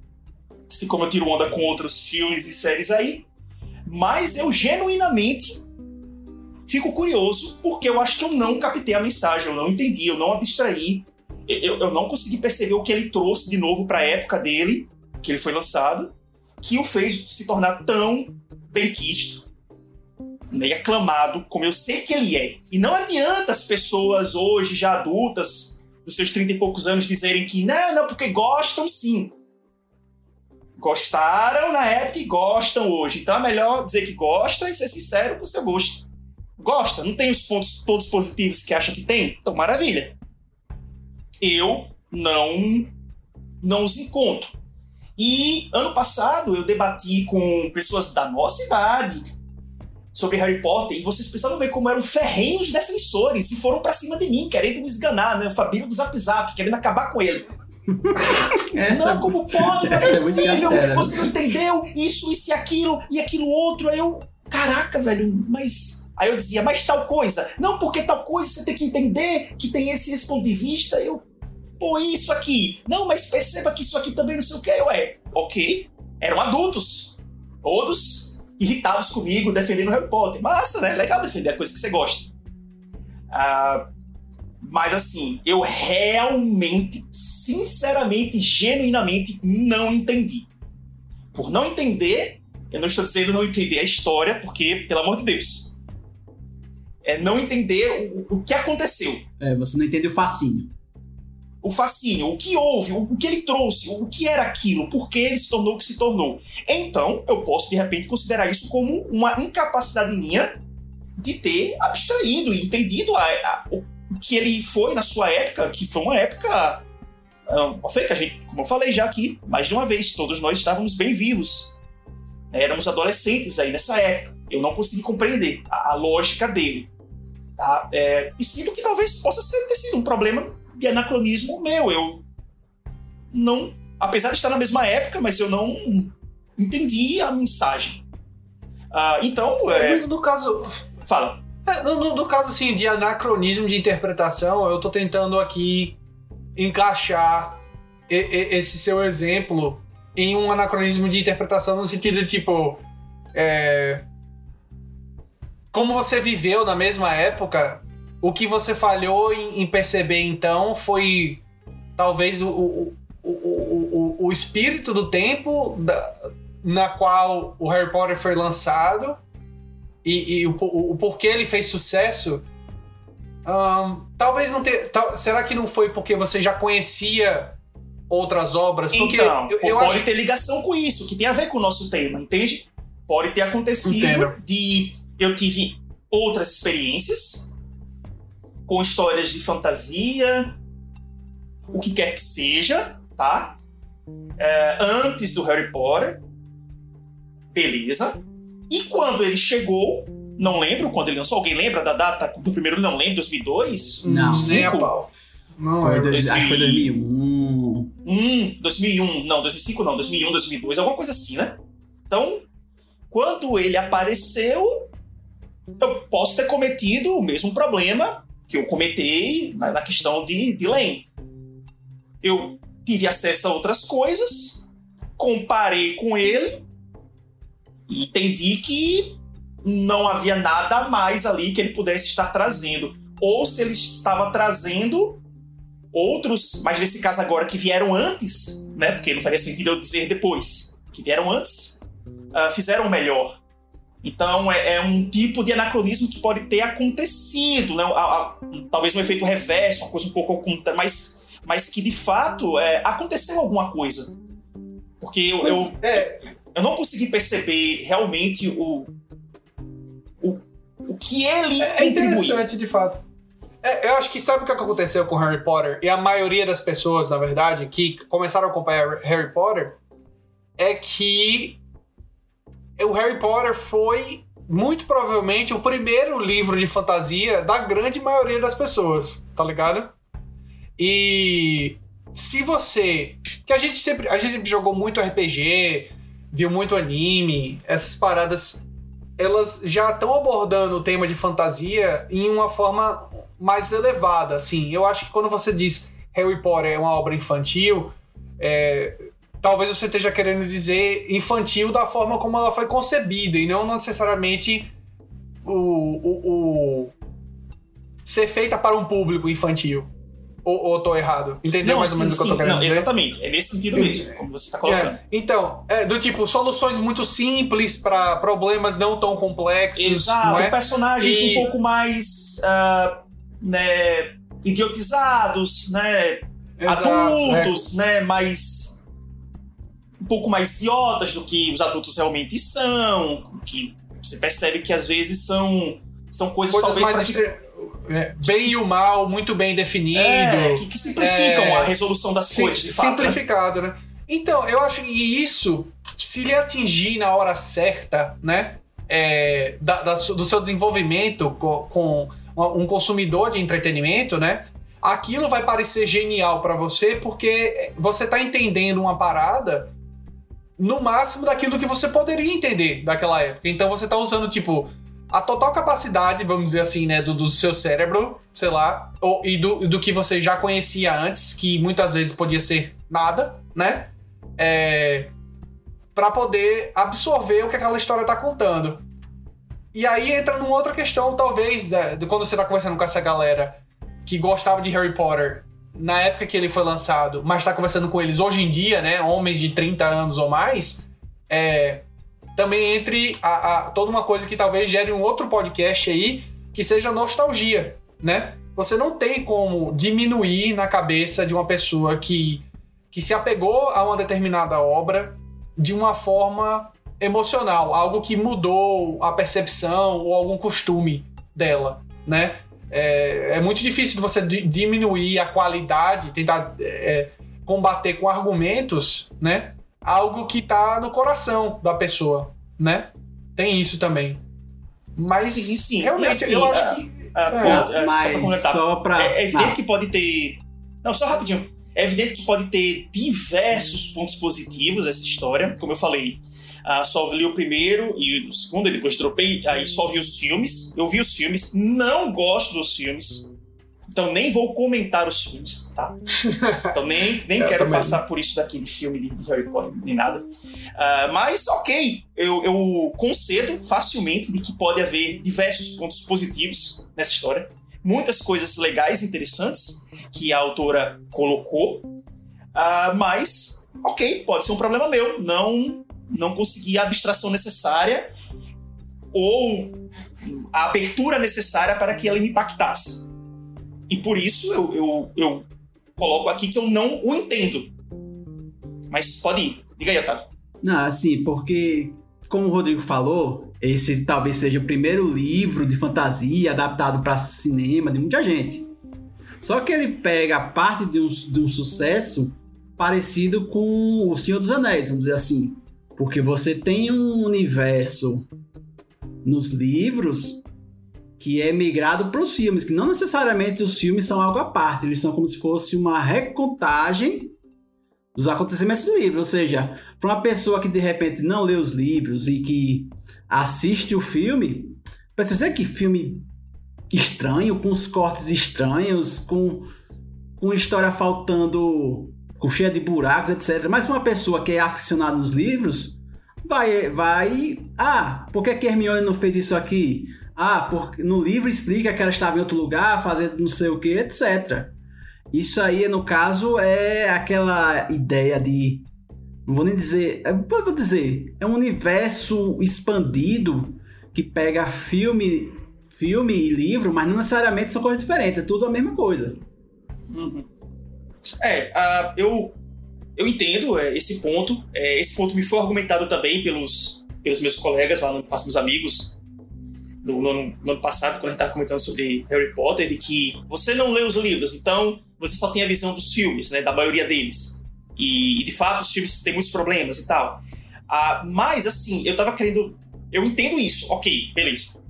Assim como eu tiro onda com outros filmes e séries aí. Mas eu genuinamente fico curioso porque eu acho que eu não captei a mensagem, eu não entendi, eu não abstraí, eu, eu não consegui perceber o que ele trouxe de novo para a época dele, que ele foi lançado, que o fez se tornar tão benquisto, né, aclamado como eu sei que ele é. E não adianta as pessoas hoje, já adultas, dos seus 30 e poucos anos, dizerem que não, não, porque gostam sim. Gostaram na época e gostam hoje. Então é melhor dizer que gosta e ser sincero com o seu gosto. Gosta, não tem os pontos todos positivos que acha que tem? Então maravilha. Eu não não os encontro. E ano passado eu debati com pessoas da nossa idade sobre Harry Potter e vocês precisavam ver como eram ferrenhos defensores e foram para cima de mim, querendo me esganar, né? O Fabinho do Zap Zap, querendo acabar com ele. Essa, não, como pode? Não é, é possível. É você não entendeu isso, isso e aquilo e aquilo outro. Aí eu, caraca, velho, mas. Aí eu dizia, mas tal coisa. Não, porque tal coisa você tem que entender que tem esse, esse ponto de vista. Eu, pô, isso aqui. Não, mas perceba que isso aqui também não sei o que. Eu, é, ok. Eram adultos. Todos irritados comigo, defendendo Harry Potter. Massa, né? Legal defender a coisa que você gosta. Ah. Mas assim, eu realmente, sinceramente, genuinamente não entendi. Por não entender, eu não estou dizendo não entender a história, porque, pelo amor de Deus, é não entender o, o que aconteceu. É, você não entende o fascínio. O fascínio, o que houve, o, o que ele trouxe, o que era aquilo, por que ele se tornou o que se tornou. Então, eu posso, de repente, considerar isso como uma incapacidade minha de ter abstraído e entendido a, a, que ele foi na sua época, que foi uma época. Um, foi que a gente, como eu falei já aqui, mais de uma vez, todos nós estávamos bem vivos. Éramos adolescentes aí nessa época. Eu não consegui compreender a, a lógica dele. Tá? É, e sinto que talvez possa ser, ter sido um problema de anacronismo meu. Eu não. Apesar de estar na mesma época, mas eu não entendi a mensagem. Uh, então. É... No, no caso. Fala. É, no, no, no, caso assim de anacronismo de interpretação, eu tô tentando aqui encaixar e, e, esse seu exemplo em um anacronismo de interpretação no sentido de tipo. É, como você viveu na mesma época, o que você falhou em, em perceber então foi talvez o, o, o, o, o espírito do tempo da, na qual o Harry Potter foi lançado e, e o, o, o, porquê ele fez sucesso, um, talvez não ter. Tal, será que não foi porque você já conhecia outras obras? Porque então, eu, eu pode acho... ter ligação com isso, que tem a ver com o nosso tema, entende? Pode ter acontecido Entendo. de eu tive outras experiências com histórias de fantasia, o que quer que seja, tá? É, antes do Harry Potter, beleza. E quando ele chegou, não lembro quando ele lançou, alguém lembra da data do primeiro, não lembro, 2002? Não, nem a pau. Não, foi, dois, acho que foi 2001. Hum, 2001, não, 2005 não, 2001, 2002, alguma coisa assim, né? Então, quando ele apareceu, eu posso ter cometido o mesmo problema que eu cometei na, na questão de, de Lane. Eu tive acesso a outras coisas, comparei com ele e entendi que não havia nada mais ali que ele pudesse estar trazendo. Ou se ele estava trazendo outros, mas nesse caso agora que vieram antes, né? Porque não faria sentido eu dizer depois, que vieram antes, uh, fizeram melhor. Então é, é, um tipo de anacronismo que pode ter acontecido, né? A, a, talvez um efeito reverso, uma coisa um pouco oculta, mas, mas que de fato é, aconteceu alguma coisa. Porque eu, eu, é eu não consegui perceber realmente o, o, o que ele é, é interessante, de fato. É, eu acho que sabe o que aconteceu com Harry Potter? E a maioria das pessoas, na verdade, que começaram a acompanhar Harry Potter, é que o Harry Potter foi muito provavelmente o primeiro livro de fantasia da grande maioria das pessoas, tá ligado? E se você. Que a gente sempre. A gente sempre jogou muito RPG, viu muito anime, essas paradas. Elas já estão abordando o tema de fantasia em uma forma mais elevada, assim. Eu acho que quando você diz Harry Potter é uma obra infantil, é, talvez você esteja querendo dizer infantil da forma como ela foi concebida e não necessariamente o, o, o ser feita para um público infantil. Ou, ou tô errado? Entendeu Não, mais ou sim, menos o que eu sim, tô querendo não, dizer? exatamente. É nesse sentido mesmo, como você está colocando. É, então, é, do tipo, soluções muito simples para problemas não tão complexos. Exato, não é? personagens E- um pouco mais ah, né, idiotizados, né, Exato, adultos, né, mais pouco mais idiotas do que os adultos realmente são, que você percebe que às vezes são são coisas, Coisas talvez mais entre- é, bem e o mal, muito bem definido. é, que, que simplificam É, a resolução das Sim, coisas, de fato. né? simplificado, né? Então, eu acho que isso, se lhe atingir na hora certa, né? é, da- da do seu desenvolvimento co- com, um consumidor de entretenimento, né? Aquilo vai parecer genial pra você porque você tá entendendo uma parada no máximo daquilo que você poderia entender daquela época. Então você tá usando, tipo, a total capacidade, vamos dizer assim, né, do, do seu cérebro, sei lá, ou, e do, do que você já conhecia antes, que muitas vezes podia ser nada, né? É, para poder absorver o que aquela história tá contando. E aí entra numa outra questão, talvez, da- de quando você tá conversando com essa galera que gostava de Harry Potter na época que ele foi lançado, mas tá conversando com eles hoje em dia, né? Homens de 30 anos ou mais, é, também entre a, a- toda uma coisa que talvez gere um outro podcast aí, que seja nostalgia, né? Você não tem como diminuir na cabeça de uma pessoa que, que se apegou a uma determinada obra de uma forma emocional, algo que mudou a percepção ou algum costume dela, né? É, é muito difícil de você di- diminuir a qualidade, tentar é, combater com argumentos, né? Algo que tá no coração da pessoa, né? Tem isso também. Mas Sim, sim. realmente assim, eu acho ah, que Ah, É, pô, é, só pra Mas só pra. É, é evidente Não. que pode ter. Não, só rapidinho. É evidente que pode ter diversos pontos positivos essa história. Como eu falei, ah, só li o primeiro e o segundo, e depois dropei, aí só vi os filmes. Eu vi os filmes, não gosto dos filmes. Então nem vou comentar os filmes, tá? Então nem, nem quero também. passar por isso daqui de filme de Harry Potter, nem nada. Ah, mas, ok, eu, eu concedo facilmente de que pode haver diversos pontos positivos nessa história. Muitas coisas legais e interessantes que a autora colocou. Ah, mas, ok, pode ser um problema meu. Não, não consegui a abstração necessária ou a abertura necessária para que ela me impactasse. E por isso eu, eu, eu coloco aqui que eu não o entendo. Mas pode ir. Diga aí, Otávio. Não, assim, porque, como o Rodrigo falou, esse talvez seja o primeiro livro de fantasia adaptado para cinema de muita gente. Só que ele pega parte de um, de um sucesso parecido com O Senhor dos Anéis, vamos dizer assim. Porque você tem um universo nos livros que é migrado para os filmes, que não necessariamente os filmes são algo à parte, eles são como se fosse uma recontagem dos acontecimentos do livro, ou seja, para uma pessoa que de repente não lê os livros e que assiste o filme, pensa, você que filme estranho, com os cortes estranhos, com, com história faltando, cheia de buracos, etc. Mas uma pessoa que é aficionada nos livros vai, vai, ah, por que, que Hermione não fez isso aqui? Ah, porque no livro explica que ela estava em outro lugar, fazendo não sei o que, etc. Isso aí, no caso, é aquela ideia de. Não vou nem dizer. é, Vou dizer. É um universo expandido que pega filme, filme e livro, mas não necessariamente são coisas diferentes. É tudo a mesma coisa. É, eu, eu entendo é, esse ponto. É, esse ponto me foi argumentado também pelos, pelos meus colegas lá, no, pelos meus amigos no, no, no ano passado, quando a gente tava comentando sobre Harry Potter, de que você não lê os livros, então você só tem a visão dos filmes, né? Da maioria deles. E, e de fato os filmes têm muitos problemas e tal. Ah, mas, assim, eu tava querendo. Eu entendo isso, ok, beleza.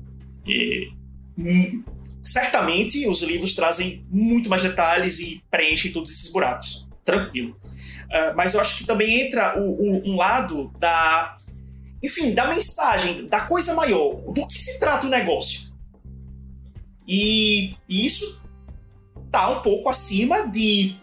E, hum, certamente os livros trazem muito mais detalhes e preenchem todos esses buracos. Tranquilo. Uh, mas eu acho que também entra o, o, um lado da. Enfim, da mensagem, da coisa maior, do que se trata o negócio. E, e isso tá um pouco acima de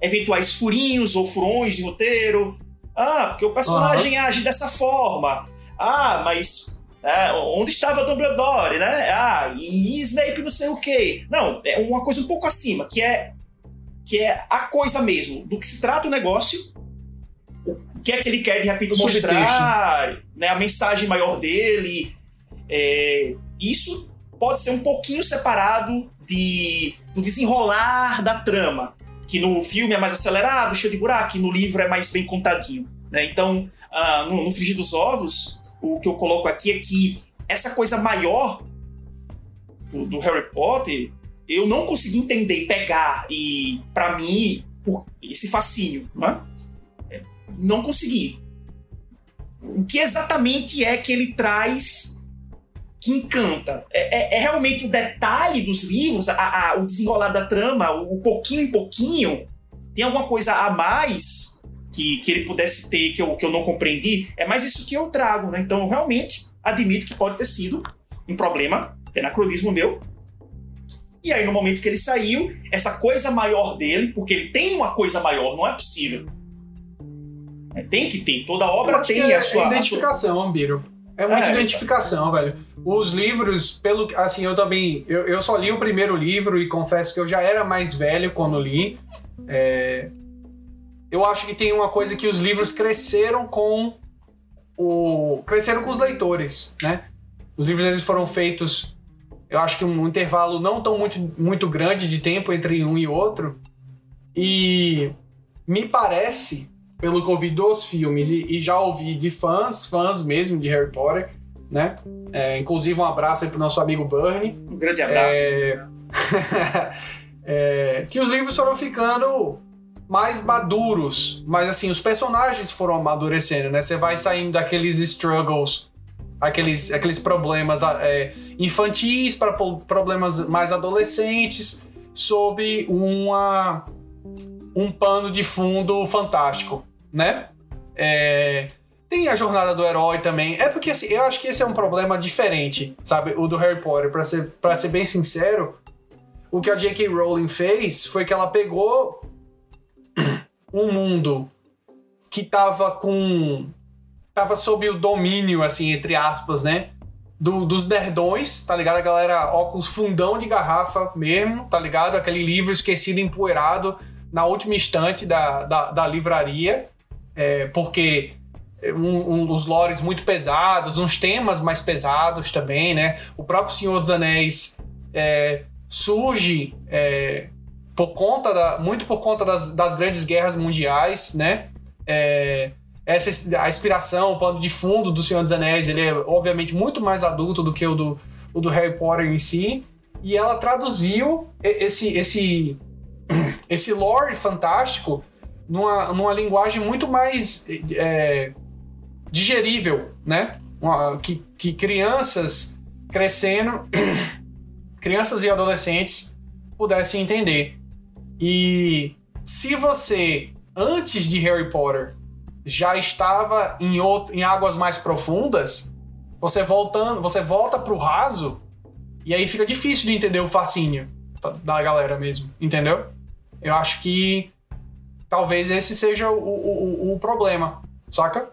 eventuais furinhos ou furões de roteiro. Ah, porque o personagem uhum. age dessa forma. Ah, mas é, onde estava Dumbledore, né? Ah, e Snape não sei o quê. Não, é uma coisa um pouco acima, que é que é a coisa mesmo, do que se trata o negócio, o que é que ele quer de repente mostrar, né, a mensagem maior dele. É, isso pode ser um pouquinho separado de, do desenrolar da trama, que no filme é mais acelerado, cheio de buraco, e no livro é mais bem contadinho. Né? Então, uh, no, no Frigir dos Ovos, o que eu coloco aqui é que essa coisa maior do, do Harry Potter eu não consegui entender, pegar e, para mim, esse fascínio, né? não consegui. O que exatamente é que ele traz que encanta? É, é, é realmente o detalhe dos livros, a, a, o desenrolar da trama, o, o pouquinho em pouquinho? Tem alguma coisa a mais que, que ele pudesse ter que eu, que eu não compreendi? É mais isso que eu trago, né? Então, eu realmente admito que pode ter sido um problema, anacronismo meu, e aí, no momento que ele saiu, essa coisa maior dele, porque ele tem uma coisa maior, não é possível. É, tem que ter, toda obra tem é, a sua. É identificação, sua... Biro. É muita é, identificação, velho. Os livros, pelo. Assim, eu também. Eu, eu só li o primeiro livro e confesso que eu já era mais velho quando li. É, eu acho que tem uma coisa que os livros cresceram com o. cresceram com os leitores, né? Os livros eles foram feitos eu acho que um intervalo não tão muito, muito grande de tempo entre um e outro. E me parece, pelo que eu vi dos filmes e, e já ouvi de fãs, fãs mesmo de Harry Potter, né? É, inclusive um abraço aí pro nosso amigo Bernie. Um grande abraço. É... é... que os livros foram ficando mais maduros, mas assim, os personagens foram amadurecendo, né? Você vai saindo daqueles struggles aqueles, aqueles problemas é, infantis para problemas mais adolescentes sob uma, um pano de fundo fantástico, né? É, tem a jornada do herói também. É porque assim, eu acho que esse é um problema diferente, sabe? O do Harry Potter. Para ser, pra ser bem sincero, o que a J.K. Rowling fez foi que ela pegou um mundo que tava com tava sob o domínio, assim, entre aspas, né? Do, dos nerdões, tá ligado? A galera óculos fundão de garrafa mesmo, tá ligado? Aquele livro esquecido, empoeirado na última instante da, da, da livraria, é, porque um, um, os lores muito pesados, uns temas mais pesados também, né? O próprio Senhor dos Anéis é, surge é, por conta da, muito por conta das, das grandes guerras mundiais, né? É, essa a inspiração, o pano de fundo do Senhor dos Anéis, ele é obviamente muito mais adulto do que o do, o do Harry Potter em si. E ela traduziu esse esse esse lore fantástico numa, numa linguagem muito mais é, digerível, né? Uma, que, que crianças crescendo, crianças e adolescentes pudessem entender. E se você, antes de Harry Potter, já estava em, outro, em águas mais profundas, você voltando, você volta pro raso e aí fica difícil de entender o fascínio da galera mesmo, entendeu? Eu acho que talvez esse seja o, o, o problema, saca?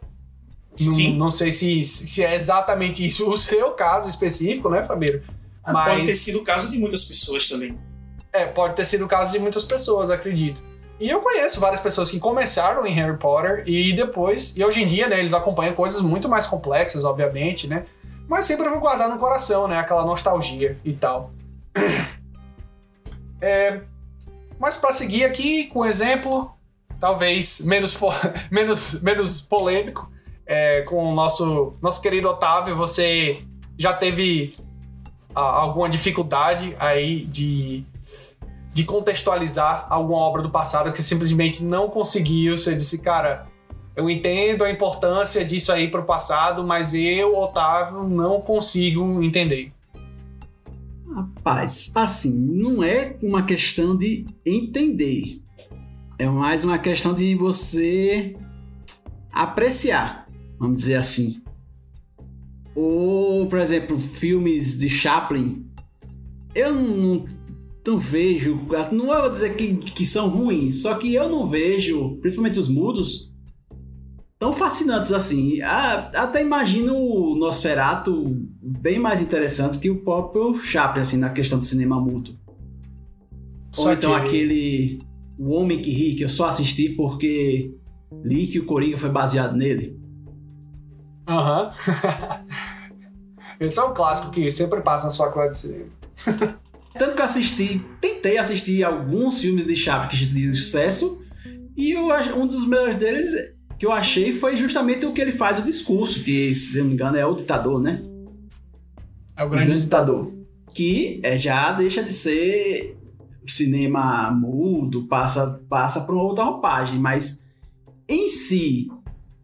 Sim. Não, não sei se, se é exatamente isso o seu caso específico, né, Fabeiro? Mas... Pode ter sido o caso de muitas pessoas também. É, pode ter sido o caso de muitas pessoas, acredito. E eu conheço várias pessoas que começaram em Harry Potter e depois, e hoje em dia, né, eles acompanham coisas muito mais complexas, obviamente, né? Mas sempre eu vou guardar no coração, né, aquela nostalgia e tal. É, mas para seguir aqui com um exemplo, talvez menos, menos, menos polêmico, é, com o nosso, nosso querido Otávio, você já teve a- alguma dificuldade aí de, de contextualizar alguma obra do passado que você simplesmente não conseguiu. Você disse, cara, eu entendo a importância disso aí pro passado, mas eu, Otávio, não consigo entender. Rapaz, assim, não é uma questão de entender. É mais uma questão de você apreciar, vamos dizer assim. Ou, por exemplo, filmes de Chaplin. Eu não, não vejo. Não vou dizer que, que são ruins, só que eu não vejo, principalmente os mudos, tão fascinantes assim. Até imagino o Nosferatu bem mais interessante que o próprio Chaplin, assim, na questão do cinema mudo. Ou Só então que- aquele O Homem que Ri, que eu só assisti porque li que o Coringa foi baseado nele. Aham. Esse é um clássico que sempre passa na sua faculdade de cinema. Tanto que eu assisti, tentei assistir alguns filmes de Chaplin que de sucesso, e eu, um dos melhores deles que eu achei foi justamente o que ele faz, o discurso, que, se não me engano, é o ditador, né? É o O grande Grande Ditador. Que é, já deixa de ser cinema mudo, passa, passa para uma outra roupagem, mas em si,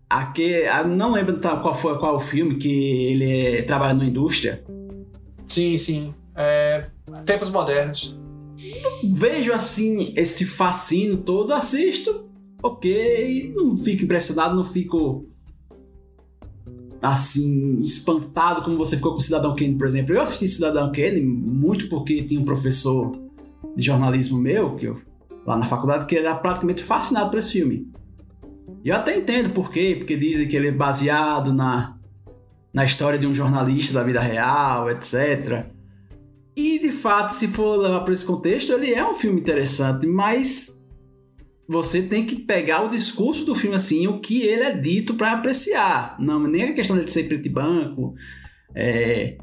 aque, ah, não lembro tá, qual foi qual o filme que ele é, trabalha na indústria. Sim, sim. Tempos modernos. Vejo assim esse fascínio todo, assisto, ok, não fico impressionado, não fico assim, espantado como você ficou com Cidadão Kane, por exemplo. Eu assisti Cidadão Kane muito porque tinha um professor de jornalismo meu, que eu, lá na faculdade, que era praticamente fascinado por esse filme. E eu até entendo por quê, porque dizem que ele é baseado na, na história de um jornalista da vida real, etc. E de fato, se for levar para esse contexto, ele é um filme interessante, mas você tem que pegar o discurso do filme assim, o que ele é dito para apreciar. Não, nem a questão dele ser preto e branco, é,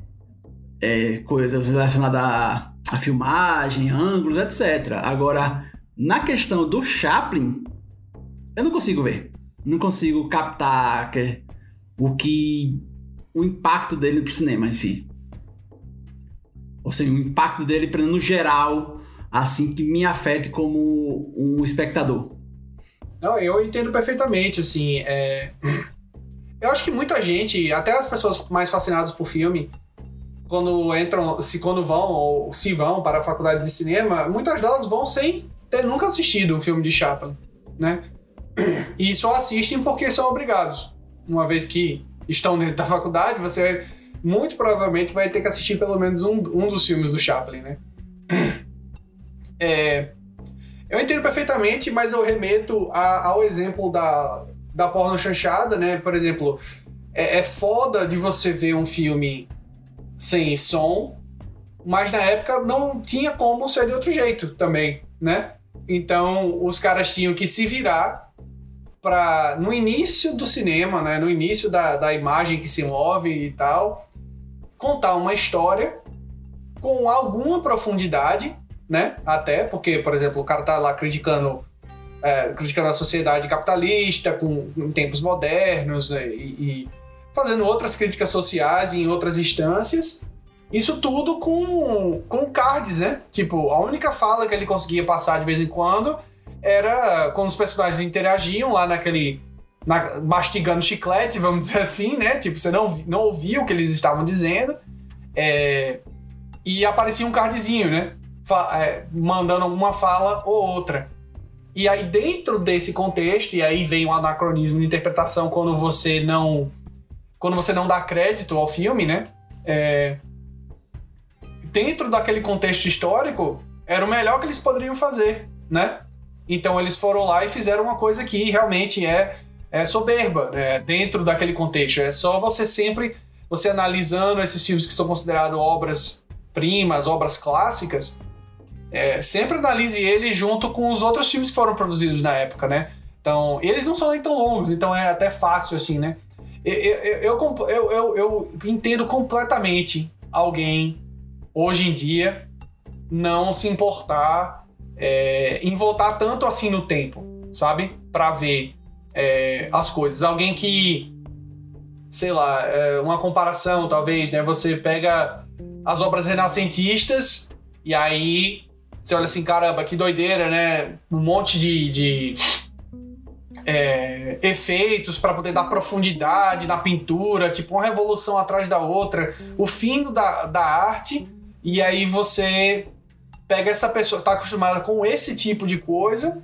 é, coisas relacionadas à, à filmagem, ângulos, etc. Agora, na questão do Chaplin, eu não consigo ver. Não consigo captar o que. o impacto dele pro cinema em si. Ou seja, o impacto dele pra- no geral, assim, que me afete como um espectador. Não, eu entendo perfeitamente, assim. é, Eu acho que muita gente, até as pessoas mais fascinadas por filme, quando entram, se quando vão ou se vão para a faculdade de cinema, muitas delas vão sem ter nunca assistido um filme de Chaplin, né? E só assistem porque são obrigados. Uma vez que estão dentro da faculdade, você muito provavelmente vai ter que assistir pelo menos um, um dos filmes do Chaplin, né? É, eu entendo perfeitamente, mas eu remeto a- ao exemplo da, da porno chanchada, né? Por exemplo, é, é foda de você ver um filme sem som, mas na época não tinha como ser de outro jeito também, né? Então os caras tinham que se virar para no início do cinema, né? No início da, da imagem que se move e tal, contar uma história com alguma profundidade né? Até porque, por exemplo, o cara tá lá criticando, é, criticando a sociedade capitalista com, em tempos modernos né, e, e fazendo outras críticas sociais em outras instâncias. Isso tudo com, com cards, né? Tipo, a única fala que ele conseguia passar de vez em quando era quando os personagens interagiam lá naquele. Na- mastigando chiclete, vamos dizer assim, né? Tipo, você não, não ouvia o que eles estavam dizendo. É, e aparecia um cardzinho, né? fa- é, mandando uma fala ou outra. E aí, dentro desse contexto, e aí vem o anacronismo de interpretação quando você não. Quando você não dá crédito ao filme, né? É, dentro daquele contexto histórico, era o melhor que eles poderiam fazer, né? Então eles foram lá e fizeram uma coisa que realmente é, é soberba, né? Dentro daquele contexto. É só você sempre, você analisando esses filmes que são considerados obras primas, obras clássicas, é, sempre analise ele junto com os outros filmes que foram produzidos na época, né? Então, eles não são nem tão longos, então é até fácil, assim, né? Eu, eu, eu, eu, eu, entendo completamente alguém, hoje em dia, não se importar é, em voltar tanto assim no tempo, sabe? Pra ver é, as coisas. Alguém que, sei lá, é, uma comparação, talvez, né? Você pega as obras renascentistas, e aí você olha assim, caramba, que doideira, né? Um monte de, de é, efeitos para poder dar profundidade na pintura, tipo uma revolução atrás da outra, o fim da, da arte, e aí você pega essa pessoa, tá acostumada com esse tipo de coisa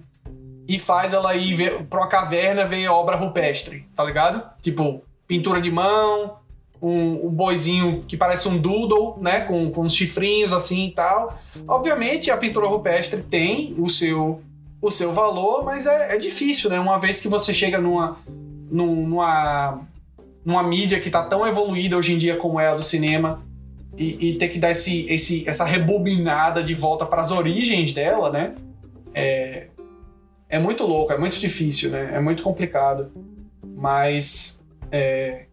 e faz ela ir pra uma caverna ver obra rupestre, tá ligado? Tipo, pintura de mão, um, um boizinho que parece um doodle, né? Com, com uns chifrinhos assim e tal. Obviamente a pintura rupestre tem o seu, o seu valor, mas é, é difícil, né? Uma vez que você chega numa, numa, numa mídia que tá tão evoluída hoje em dia como é a do cinema e, e ter que dar esse, esse, essa rebobinada de volta para as origens dela, né? É, é muito louco, é muito difícil, né? É muito complicado. Mas é,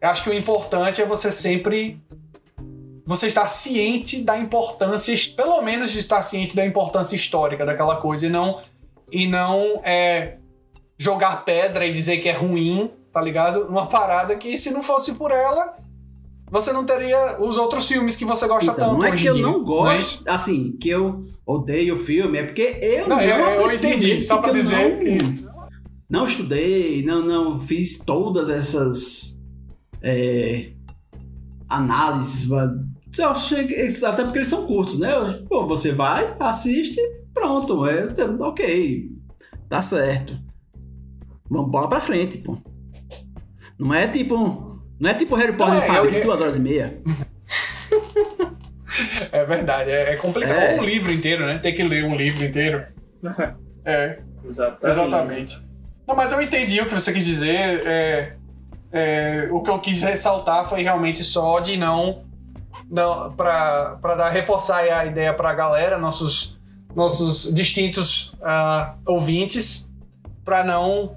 eu acho que o importante é você sempre você estar ciente da importância, pelo menos de estar ciente da importância histórica daquela coisa e não e não é, jogar pedra e dizer que é ruim, tá ligado? Uma parada que se não fosse por ela, você não teria os outros filmes que você gosta Então, tanto não é que eu não gosto, assim, que eu odeio o filme, é porque eu Não, não, eu- eu entendi, só pra dizer não, que- não estudei, não, não fiz todas essas é, análises, até porque eles são curtos, né? Pô, você vai, assiste, pronto, é, ok, tá certo. Vamos bola pra frente, pô. Não é tipo, não é tipo Harry Potter Não, de é, Fábio, eu- de duas horas e meia. É verdade, é, é complicado. É. Um livro inteiro, né? Tem que ler um livro inteiro. É, Exatamente. exatamente. Não, mas eu entendi o que você quis dizer. É, é, o que eu quis ressaltar foi realmente só de não. não pra, pra dar, reforçar a ideia pra galera, nossos, nossos distintos ah, ouvintes, pra não,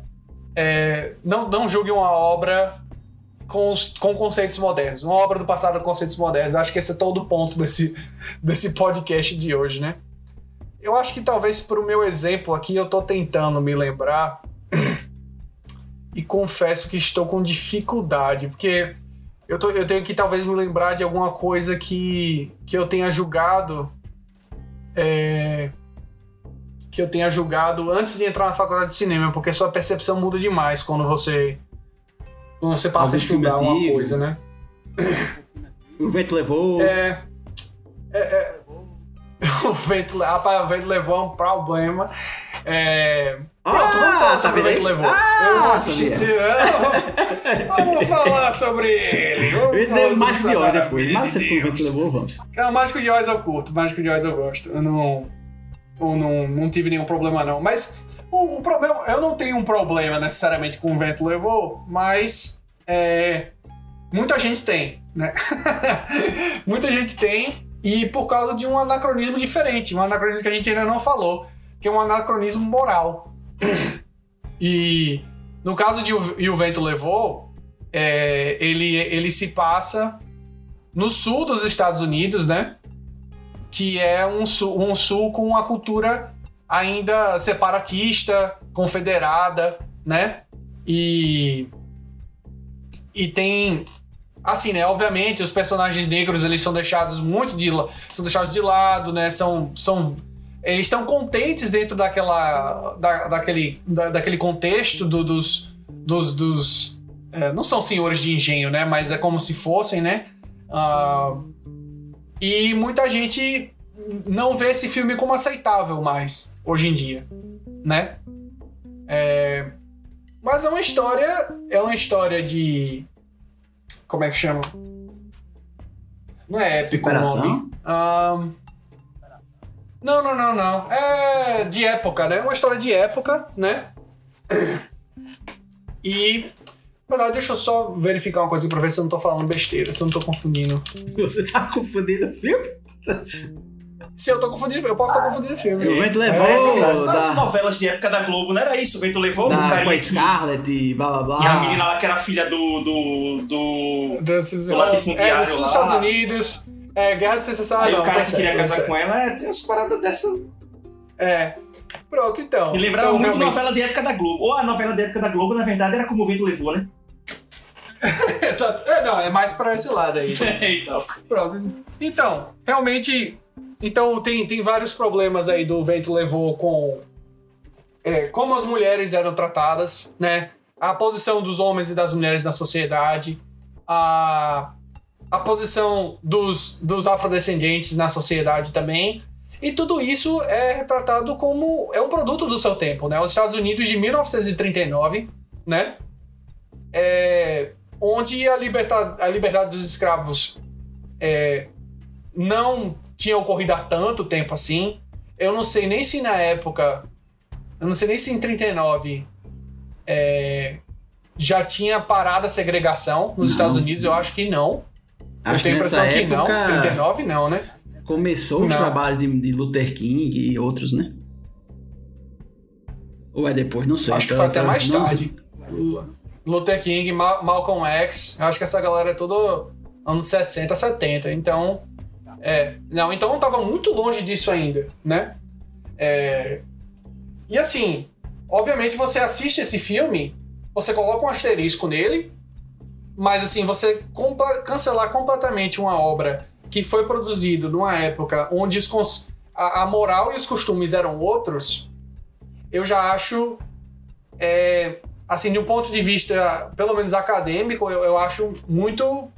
é, não. Não julguem uma obra com, os, com conceitos modernos. Uma obra do passado com conceitos modernos. Acho que esse é todo o ponto desse, desse podcast de hoje, né? Eu acho que talvez pro meu exemplo aqui eu tô tentando me lembrar e confesso que estou com dificuldade, porque eu, tô, eu tenho que talvez me lembrar de alguma coisa que, que eu tenha julgado é, que eu tenha julgado antes de entrar na faculdade de cinema, porque sua percepção muda demais quando você quando você passa a Algum filme estudar uma antigo. coisa, né? O vento levou. É, é, é, o vento, rapaz, o vento levou a um problema. É, Pronto, vamos falar sobre o vento levou. Ah, eu não assisti sabia. esse- Vamos, vamos falar sobre ele. Vamos Eu ia dizer essa de maravilha depois, mas você ficou o vento levou, vamos. Não, Mágico de Oz eu curto, Mágico de Oz eu gosto. Eu não, eu não, não tive nenhum problema, não. Mas o, o problema, eu não tenho um problema necessariamente com o vento levou, mas é, muita gente tem, né? muita gente tem, e por causa de um anacronismo diferente, um anacronismo que a gente ainda não falou, que é um anacronismo moral. e no caso de o, E o Vento Levou, é, ele, ele se passa no sul dos Estados Unidos, né? Que é um sul, um sul com uma cultura ainda separatista, confederada, né? E e tem assim, né, obviamente os personagens negros eles são deixados muito de são deixados de lado, né? São são eles estão contentes dentro daquela da, daquele da, daquele contexto do- dos dos, dos é, não são senhores de engenho, né? Mas é como se fossem, né? Ah, e muita gente não vê esse filme como aceitável mais hoje em dia, né? É, mas é uma história, é uma história de como é que chama? Não é épico Superação? Ahn, não, não, não, não. É de época, né? Uma história de época, né? E na verdade, deixa eu só verificar uma coisa pra ver se eu não tô falando besteira, se eu não tô confundindo. Você tá confundindo o filme? Se eu tô confundindo, eu posso estar confundindo o filme. O vento levou É, Essas, essas da- novelas de época da Globo, não era isso? O Vento levou o Da, com a Scarlett e blá blá blá. que a menina lá que era filha do. do. do. Do latifundiário é, dos. Estados Unidos. É, Guerra de Secessão. Aí não, o cara tá que queria certo, tá casar certo. com ela, é, tem umas paradas dessa. É. Pronto, então. Me lembrava então, muito realmente- novela de época da Globo. Ou a novela de época da Globo, na verdade, era como o vento levou, né? Exato. É, não, é mais pra esse lado aí. então. Pronto. Então, realmente. Então, tem, tem vários problemas aí do Vento Levou com. é, como as mulheres eram tratadas, né? A posição dos homens e das mulheres na sociedade. A, a posição dos, dos afrodescendentes na sociedade também. E tudo isso é retratado como. É um produto do seu tempo, né? Os Estados Unidos de 1939, né? É, onde a liberdade, a liberdade dos escravos é, não tinha ocorrido há tanto tempo assim. Eu não sei nem se na época. Eu não sei nem se em 39 é, já tinha parado a segregação nos Não. Estados Unidos. Eu acho que não. eu Acho que tenho a impressão que não. época 39 não, né? começou os Não. trabalhos de, de Luther King e outros, né? Ou é depois, não sei. acho que tá- foi até tá- mais não- tarde. Luther King, Ma- Malcolm X. Eu acho que essa galera é tudo anos 60, 70. Então. É. Não, então eu tava muito longe disso ainda, né? É, e assim, obviamente você assiste esse filme, você coloca um asterisco nele, mas assim, você cancelar completamente uma obra que foi produzida numa época onde os a, a moral e os costumes eram outros, eu já acho. é, assim, de um ponto de vista, pelo menos acadêmico, eu, eu acho muito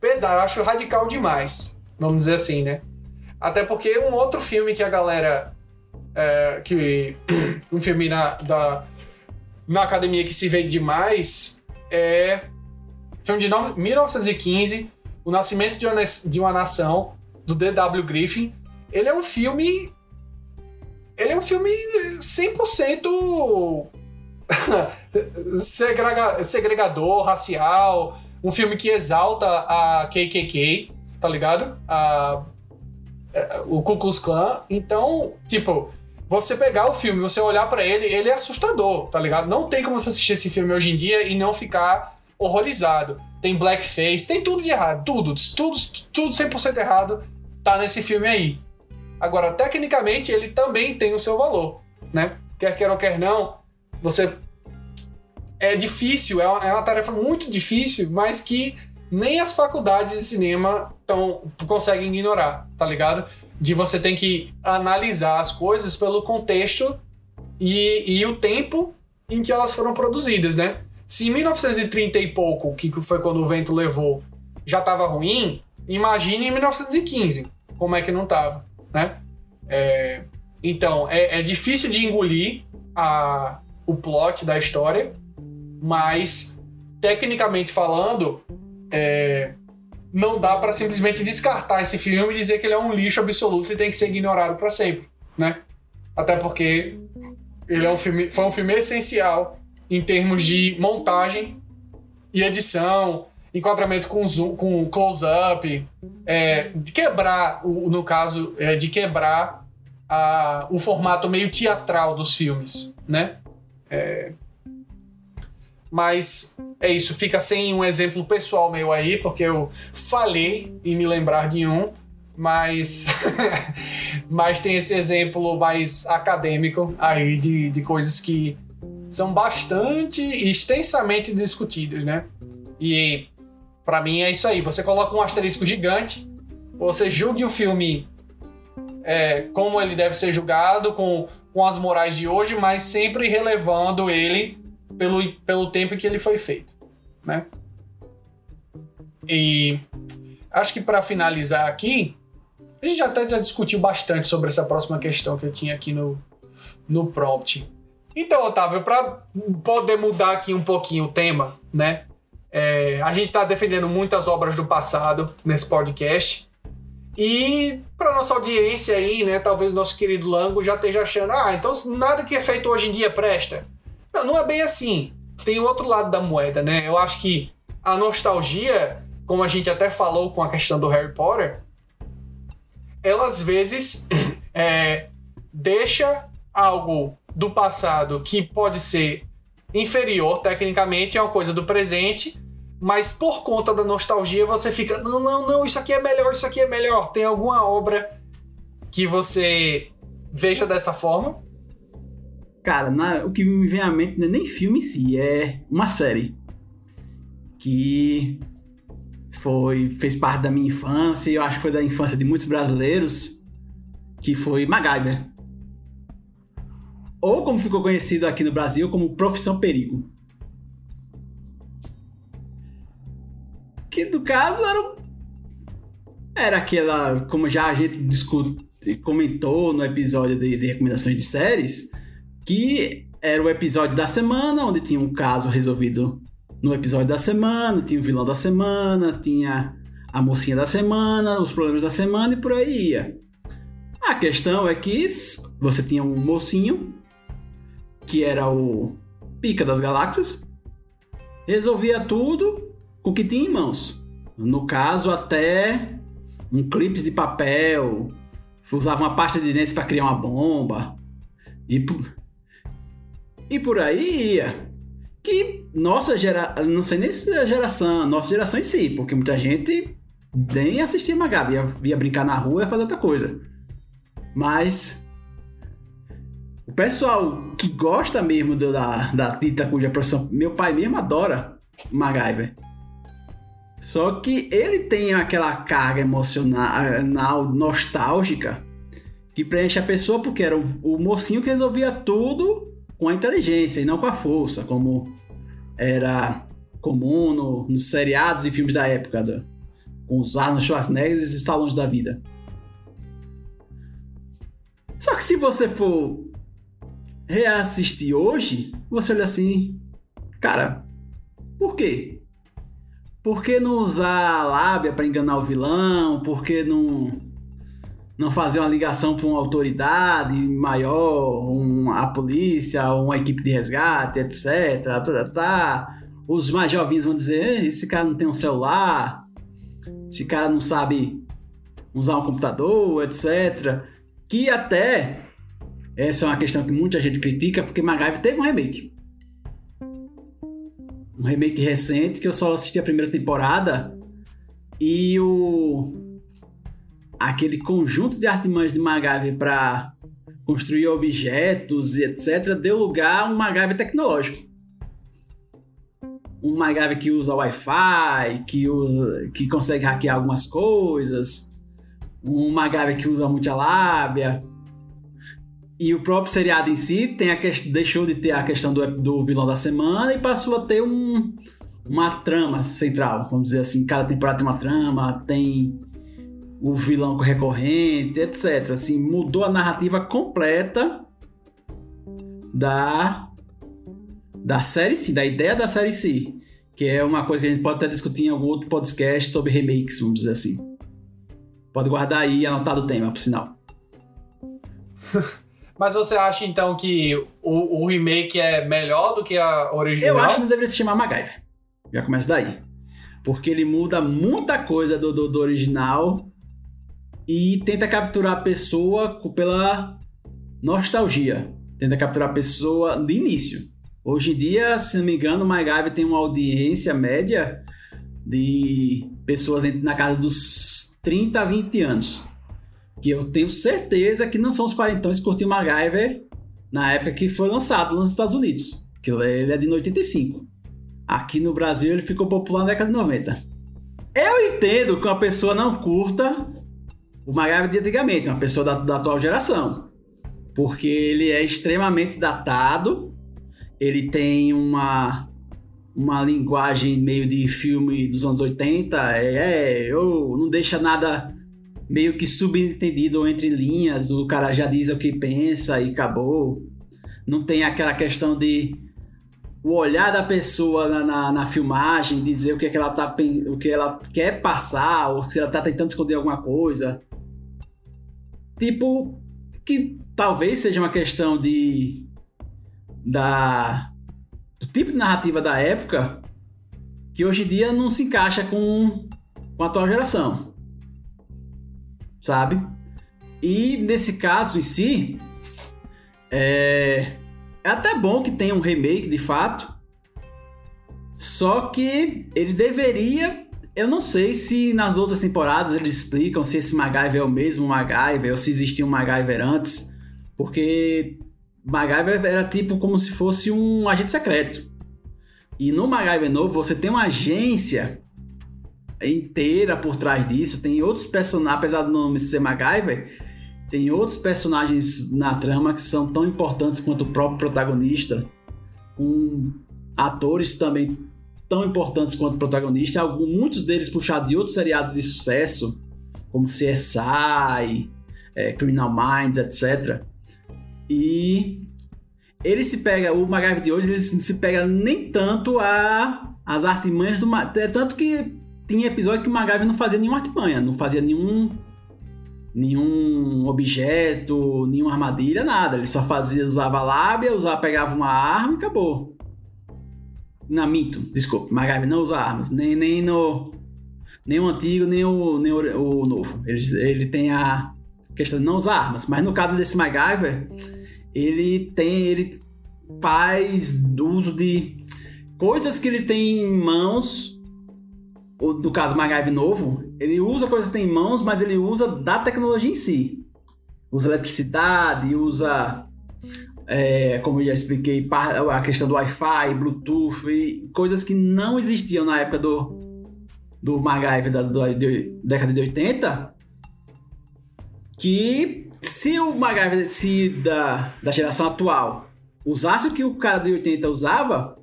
pesado, eu acho radical demais, vamos dizer assim, né? Até porque um outro filme que a galera. é, que um filme na, da, na academia que se vê demais é. Filme de no- 1915, O Nascimento de uma, de uma Nação, do D.W. Griffin. Ele é um filme. Ele é um filme 100% segrega- segregador, racial. Um filme que exalta a KKK, tá ligado? A, é, o Ku Klux Klan. Então, tipo, você pegar o filme, você olhar pra ele, ele é assustador, tá ligado? Não tem como você assistir esse filme hoje em dia e não ficar horrorizado. Tem blackface, tem tudo de errado, tudo, tudo, tudo 100% errado tá nesse filme aí. Agora, tecnicamente, ele também tem o seu valor, né? Quer queira ou quer não, você é difícil, é uma, é uma tarefa muito difícil, mas que nem as faculdades de cinema tão, conseguem ignorar, tá ligado? De você tem que analisar as coisas pelo contexto e, e o tempo em que elas foram produzidas, né? Se em 1930 e pouco, que foi quando o vento levou, já tava ruim, imagine em 1915, como é que não tava, né? É, então, é, é difícil de engolir a, o plot da história, mas tecnicamente falando, é, não dá pra simplesmente descartar esse filme e dizer que ele é um lixo absoluto e tem que ser ignorado pra sempre, né? Até porque ele é um filme, foi um filme essencial em termos de montagem e edição, enquadramento com zoom, com close-up, é, de quebrar, no caso, é, de quebrar a, o formato meio teatral dos filmes, né? É, mas é isso, fica sem um exemplo pessoal meu aí, porque eu falei em me lembrar de um, mas, mas tem esse exemplo mais acadêmico aí de, de coisas que são bastante extensamente discutidas, né? E pra mim é isso aí. Você coloca um asterisco gigante, você julgue o filme é, como ele deve ser julgado, com, com as morais de hoje, mas sempre relevando ele pelo, pelo tempo em que ele foi feito, né? E acho que para finalizar aqui, a gente até já discutiu bastante sobre essa próxima questão que eu tinha aqui no, no prompt. Então, Otávio, para poder mudar aqui um pouquinho o tema, né? É, a gente está defendendo muitas obras do passado nesse podcast. E para nossa audiência aí, né? Talvez nosso querido Lango já esteja achando, ah, então nada que é feito hoje em dia presta. Não, não é bem assim. Tem o outro lado da moeda, né? Eu acho que a nostalgia, como a gente até falou com a questão do Harry Potter, ela às vezes é, deixa algo do passado que pode ser inferior tecnicamente a uma coisa do presente, mas por conta da nostalgia você fica, não, não, não, isso aqui é melhor, isso aqui é melhor. Tem alguma obra que você veja dessa forma? Cara, na- o que me vem à mente não é nem filme em si, é uma série. que foi fez parte da minha infância e eu acho que foi da infância de muitos brasileiros, que foi MacGyver. Ou como ficou conhecido aqui no Brasil como Profissão Perigo. Que no caso era era aquela, como já a gente discute, comentou no episódio de, de recomendações de séries, que era o episódio da semana, onde tinha um caso resolvido no episódio da semana, tinha o vilão da semana, tinha a mocinha da semana, os problemas da semana e por aí ia. A questão é que você tinha um mocinho, que era o pica das galáxias, resolvia tudo com o que tinha em mãos. No caso, até um clipe de papel, usava uma pasta de dentes para criar uma bomba. E, e por aí ia. Que nossa geração, não sei nem se é a geração, nossa geração em si, porque muita gente nem assistia Magabi, ia, ia brincar na rua e ia fazer outra coisa. Mas o pessoal que gosta mesmo da, da dita cuja profissão. Meu pai mesmo adora MacGyver. Só que ele tem aquela carga emocional, nostálgica, que preenche a pessoa porque era o, o mocinho que resolvia tudo com a inteligência e não com a força, como era comum no, nos seriados e filmes da época, do, com os Arnold Schwarzenegger e os Stallone da vida. Só que se você for reassistir hoje, você olha assim, cara, por quê? Por que não usar a lábia para enganar o vilão? Por que não não fazer uma ligação para uma autoridade maior, um, a polícia, uma equipe de resgate, etc. Tá, tá, tá. Os mais jovens vão dizer: esse cara não tem um celular, esse cara não sabe usar um computador, etc. Que até essa é uma questão que muita gente critica, porque MacGyver teve um remake. Um remake recente que eu só assisti a primeira temporada e o aquele conjunto de artimanhas de MacGyver para construir objetos e etc., deu lugar a um MacGyver tecnológico. Um MacGyver que usa Wi-Fi, que, usa, que consegue hackear algumas coisas, um MacGyver que usa muita lábia. E o próprio seriado em si tem a que... deixou de ter a questão do, do vilão da semana e passou a ter um, uma trama central, vamos dizer assim. Cada temporada tem uma trama, tem o vilão recorrente, etc. Assim, mudou a narrativa completa da da série C, da ideia da série C, que é uma coisa que a gente pode até discutir em algum outro podcast sobre remakes, vamos dizer assim. Pode guardar aí e anotar o tema, por sinal. Mas você acha então que o, o, remake é melhor do que a original? Eu acho que não deveria se chamar MacGyver. Já começa daí. Porque ele muda muita coisa do, do, do original e tenta capturar a pessoa pela nostalgia. Tenta capturar a pessoa de início. Hoje em dia, se não me engano, o MacGyver tem uma audiência média de pessoas na casa dos 30 a 20 anos. Que eu tenho certeza que não são os quarentões que curtiam MacGyver na época que foi lançado nos Estados Unidos. Que ele é de 85. Aqui no Brasil ele ficou popular na década de 90. Eu entendo que uma pessoa não curta o MacGyver de antigamente, uma pessoa da, da atual geração. Porque ele é extremamente datado, ele tem uma, uma linguagem meio de filme dos anos 80, é, é oh, não deixa nada meio que subentendido ou entre linhas, o cara já diz o que pensa e acabou. Não tem aquela questão de o olhar da pessoa na, na, na, filmagem, dizer o que, é que ela tá o que ela quer passar, ou se ela tá tentando esconder alguma coisa. Tipo, que talvez seja uma questão de. da. do tipo de narrativa da época que hoje em dia não se encaixa com, com a atual geração. Sabe? E nesse caso em si, é, é até bom que tenha um remake de fato. Só que ele deveria eu não sei se nas outras temporadas eles explicam se esse MacGyver é o mesmo MacGyver ou se existia um MacGyver antes, porque MacGyver era tipo como se fosse um agente secreto. E no MacGyver novo você tem uma agência inteira por trás disso, tem outros personagens, apesar do nome ser MacGyver, tem outros personagens na trama que são tão importantes quanto o próprio protagonista, com atores também tão importantes quanto o protagonista, alguns, muitos deles puxados de outros seriados de sucesso, como CSI, é, Criminal Minds, etc. E ele se pega, o MacGyver de hoje, ele se pega nem tanto a as artimanhas do é tanto que tinha episódio que o MacGyver não fazia nenhuma artimanha, não fazia nenhum nenhum objeto, nenhuma armadilha, nada. Ele só fazia, usava lábia, usava, pegava uma arma e acabou. Na mito, desculpe, MacGyver não usa armas, nem, nem no nem o antigo, nem o, nem o, o novo. Ele, ele tem a questão de não usar armas, mas no caso desse MacGyver, ele tem ele faz uso de coisas que ele tem em mãos do caso MacGyver novo, ele usa coisas que tem em mãos, mas ele usa da tecnologia em si. Usa eletricidade, usa, é, como eu já expliquei, a questão do Wi-Fi, Bluetooth, coisas que não existiam na época do, do MacGyver da, da, da década de 80, que se o MacGyver se da, da geração atual usasse o que o cara de 80 usava,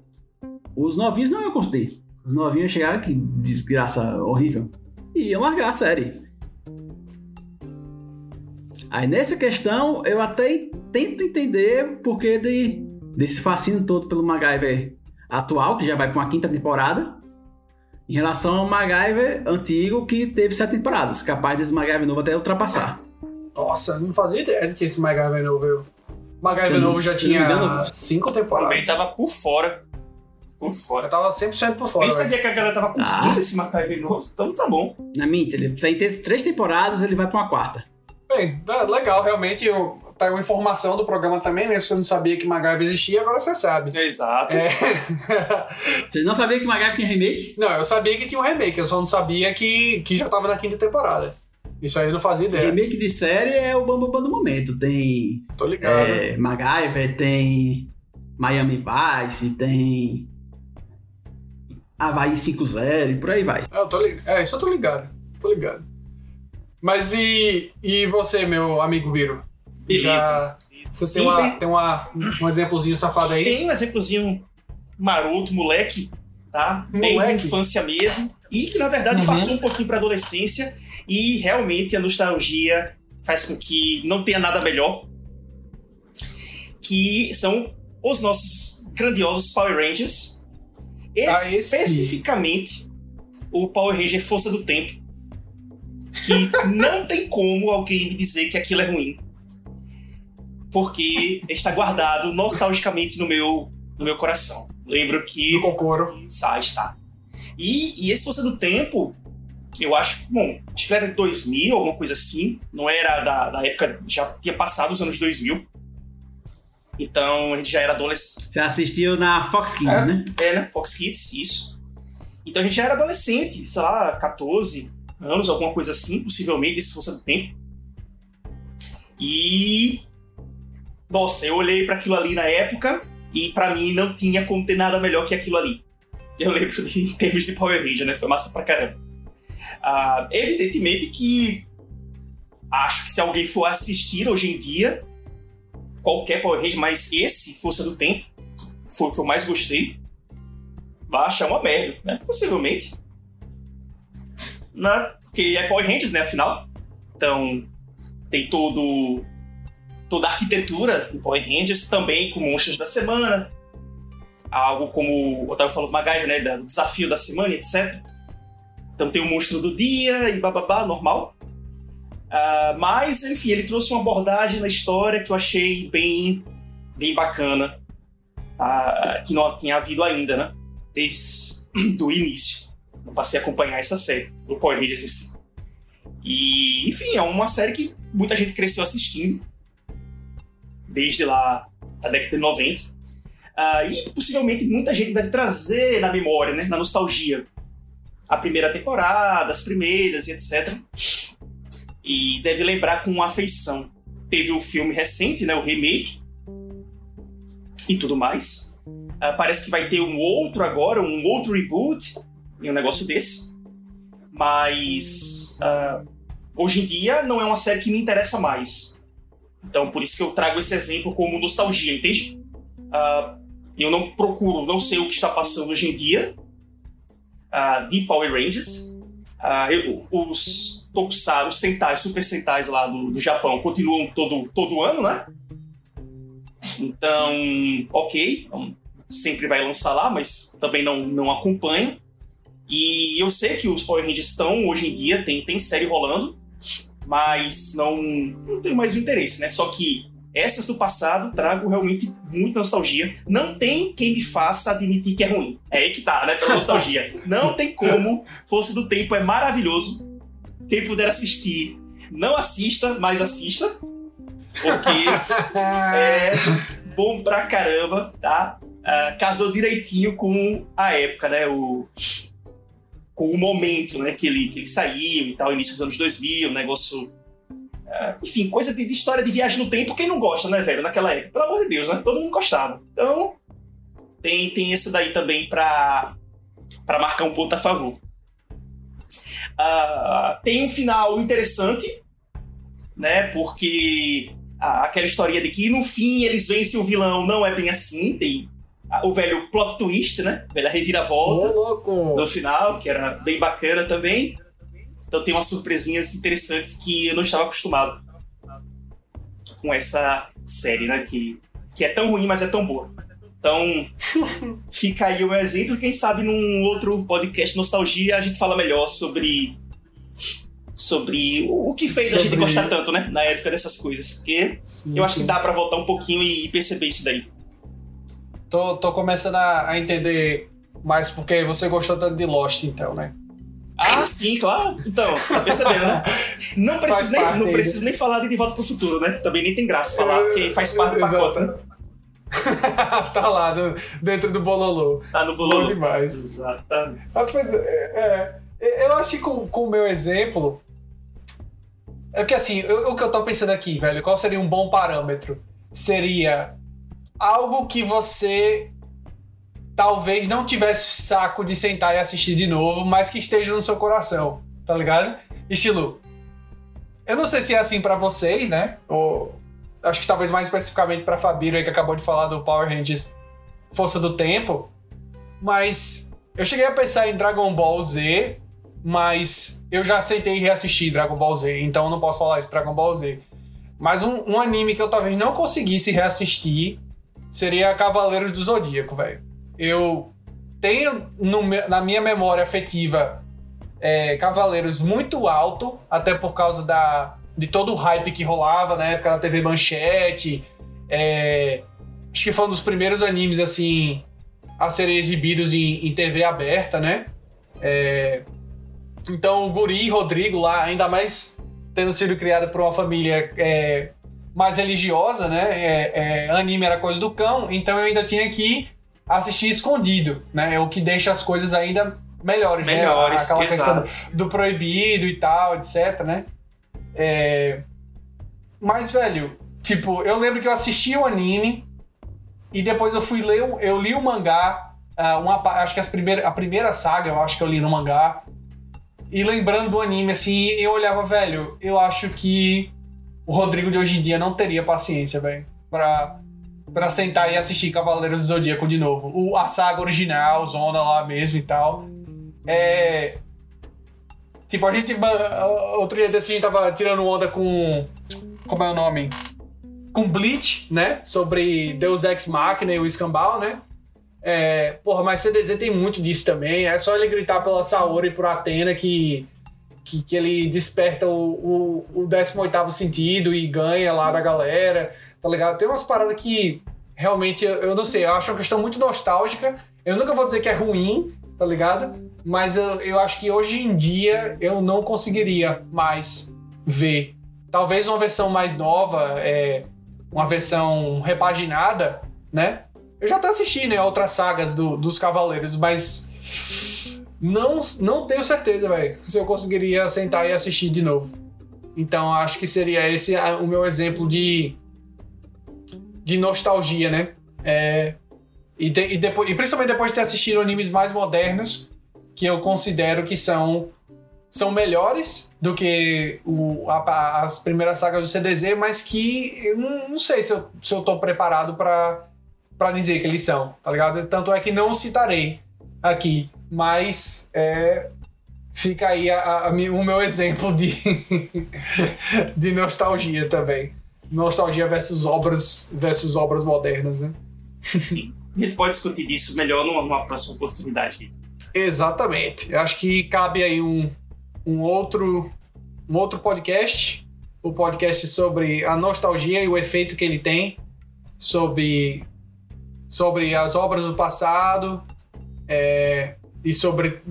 os novinhos não iam construir. Os novinhos chegaram, que desgraça horrível. E iam largar a série. Aí nessa questão, eu até tento entender por que de, desse fascínio todo pelo MacGyver atual, que já vai para uma quinta temporada, em relação ao MacGyver antigo, que teve sete temporadas, capaz desse MacGyver novo até ultrapassar. Nossa, não fazia ideia de que esse MacGyver novo... O MacGyver novo já tinha engano, cinco temporadas. Também tava por fora. Por fora. Eu tava 100% por fora. Nem sabia que a galera tava curtindo ah. esse MacGyver novo, então tá bom. Na minha, ele tem três temporadas, ele vai pra uma quarta. Bem, é legal, realmente. Eu, tá uma informação do programa também, né? Se você não sabia que MacGyver existia, agora você sabe. Exato. É... você não sabia que MacGyver tinha remake? Não, eu sabia que tinha um remake, eu só não sabia que, que já tava na quinta temporada. Isso aí eu não fazia ideia. Remake de série é o Bambam do momento. Tem. Tô ligado. É, MacGyver, tem Miami Vice, tem Havaí 5-0 e por aí vai. É, eu tô ligado. É, isso eu tô ligado. Tô ligado. Mas e, e você, meu amigo Biro? Beleza. Já, você Sim, tem, uma, tem uma, um exemplozinho safado aí? Tem um exemplozinho maroto, moleque, tá? Moleque. Bem de infância mesmo. E que na verdade uhum. passou um pouquinho pra adolescência. E realmente a nostalgia faz com que não tenha nada melhor. Que são os nossos grandiosos Power Rangers especificamente o Power Ranger Força do Tempo. Que não tem como alguém me dizer que aquilo é ruim. Porque está guardado nostalgicamente no meu, no meu coração. Lembro que. No Cocoro. Sai, está. E, e esse Força do Tempo, eu acho, bom, acho que era de 2000, alguma coisa assim. Não era da, da época, já tinha passado os anos 2000. Então a gente já era adolescente. Você assistiu na Fox Kids, é, né? É, né? Fox Kids, isso. Então a gente já era adolescente, sei lá, 14 anos, alguma coisa assim, possivelmente, se fosse do tempo. E. Nossa, eu olhei para aquilo ali na época e para mim não tinha como ter nada melhor que aquilo ali. Eu lembro de, em termos de Power Ranger, né? Foi massa pra caramba. Uh, evidentemente que acho que se alguém for assistir hoje em dia, qualquer Power Ranger, mas esse, Força do Tempo, foi o que eu mais gostei. Vai achar uma merda, né? Possivelmente. Né? Porque é Power Rangers, né? Afinal. Então, tem todo toda a arquitetura do Power Rangers, também com monstros da semana. Algo como o Otávio falou do MacGyver, né? Do desafio da semana, etc. Então tem o monstro do dia e bababá, normal. Uh, mas, enfim, ele trouxe uma abordagem na história que eu achei bem, bem bacana, tá? que não tinha havido ainda, né? Desde o início. Eu passei a acompanhar essa série, do Power Rangers em si. E, enfim, é uma série que muita gente cresceu assistindo, desde lá a década de 90. Uh, ah, e possivelmente muita gente deve trazer na memória, né, na nostalgia, a primeira temporada, as primeiras e etc e deve lembrar com afeição. Teve o filme recente, né, o remake e tudo mais. Ah, parece que vai ter um outro agora, um outro reboot, e um negócio desse. Mas ah, hoje em dia não é uma série que me interessa mais. Então por isso que eu trago esse exemplo como nostalgia, entende? Ah, eu não procuro, não sei o que está passando hoje em dia uh, de Power Rangers. Uh, eu, os Tokusatsu, os Sentai, Super Sentais lá do, do Japão continuam todo, todo ano, né? Então, ok, sempre vai lançar lá, mas também não, não acompanho. E eu sei que os Power Rangers estão, hoje em dia, tem, tem série rolando, mas não, não tenho mais o interesse, né? Só que essas do passado trago realmente muita nostalgia. Não tem quem me faça admitir que é ruim. É aí que tá, né? Pela nostalgia. Não tem como. Força do Tempo é maravilhoso. Quem puder assistir, não assista, mas assista. Porque é bom pra caramba, tá? Uh, casou direitinho com a época, né? O, com o momento né? que, ele, que ele saiu e tal, início dos anos 2000, negócio enfim, coisa de, de, história de viagem no tempo, quem não gosta, né, velho, naquela época? Pelo amor de Deus, né? Todo mundo gostava. Então, tem, tem esse daí também pra, pra marcar um ponto a favor. Uh, tem um final interessante, né? Porque aquela historinha de que no fim eles vencem o vilão não é bem assim. Tem o velho plot twist, né? A velha reviravolta no final, que era bem bacana também. Então tem umas surpresinhas interessantes que eu não estava acostumado com essa série, né? Que, que é tão ruim, mas é tão boa. Então, fica aí o meu exemplo. Quem sabe num outro podcast Nostalgia a gente fala melhor sobre sobre o que fez sobre... a gente gostar tanto, né? Na época dessas coisas. Porque sim, eu acho sim. que dá para voltar um pouquinho e perceber isso daí. Tô, tô começando a, a entender mais porque você gostou tanto de Lost, então, né? Ah, sim, claro. Então, tá percebendo, né? Não preciso, nem, não preciso nem falar de De Volta pro Futuro, né? Que também nem tem graça falar, porque faz parte do pacote, né? tá lá no, dentro do bololô. Tá no bololô. Bom demais. Exatamente. Mas, é, é, eu acho que com, com o meu exemplo. É porque assim, eu, o que eu tô pensando aqui, velho, qual seria um bom parâmetro? Seria algo que você talvez não tivesse saco de sentar e assistir de novo, mas que esteja no seu coração, tá ligado? Estilo. Eu não sei se é assim para vocês, né? Ou acho que talvez mais especificamente para Fabiro aí que acabou de falar do Power Rangers Força do Tempo, mas eu cheguei a pensar em Dragon Ball Z, mas eu já aceitei reassistir Dragon Ball Z, então não posso falar isso Dragon Ball Z. Mas um, um anime que eu talvez não conseguisse reassistir seria Cavaleiros do Zodíaco, velho eu tenho no, na minha memória afetiva é, Cavaleiros muito alto, até por causa da, de todo o hype que rolava na época da TV Manchete. É, acho que foi um dos primeiros animes assim a serem exibidos em, em TV aberta, né? É, então o Guri Rodrigo lá, ainda mais tendo sido criado por uma família é, mais religiosa, né? É, é, anime era coisa do cão, então eu ainda tinha que assistir escondido, né? É o que deixa as coisas ainda melhores, melhores né? Aquela exato. questão do proibido e tal, etc, né? É... Mas, velho, tipo, eu lembro que eu assisti o anime e depois eu fui ler, eu li o mangá, uh, uma, acho que as primeira, a primeira saga eu acho que eu li no mangá. E lembrando do anime, assim, eu olhava, velho, eu acho que o Rodrigo de hoje em dia não teria paciência, velho, pra para sentar e assistir Cavaleiros do Zodíaco de novo. O, a saga original, Zona lá mesmo e tal. É. Tipo, a gente. Outro dia desse a gente tava tirando onda com. Como é o nome? Com Bleach, né? Sobre Deus Ex Machina e o Escambau, né? É, porra, mas CDZ tem muito disso também. É só ele gritar pela Saori e por Atena que, que, que ele desperta o, o, o 18 sentido e ganha lá da galera tá ligado? Tem umas paradas que realmente eu, eu, não sei, eu acho uma questão muito nostálgica. Eu nunca vou dizer que é ruim, tá ligado? Mas eu, eu acho que hoje em dia eu não conseguiria mais ver. Talvez uma versão mais nova, é, uma versão repaginada, né? Eu já até assisti, né, outras sagas do, dos Cavaleiros, mas não, não tenho certeza, velho, se eu conseguiria sentar e assistir de novo. Então acho que seria esse o meu exemplo de de nostalgia, né? É, E, e depois, e principalmente depois de ter assistido animes mais modernos, que eu considero que são, são melhores do que o- a- as primeiras sagas do CDZ, mas que eu não, não sei se eu, se eu tô preparado pra dizer que eles são, tá ligado? Tanto é que não citarei aqui, mas é, fica aí a- a o meu exemplo de, de nostalgia também. Nostalgia versus obras versus obras modernas, né? Sim. A gente pode discutir disso melhor numa, numa próxima oportunidade. Exatamente. Eu acho que cabe aí um, um outro um outro podcast, o podcast sobre a nostalgia e o efeito que ele tem sobre sobre as obras do passado é, e sobre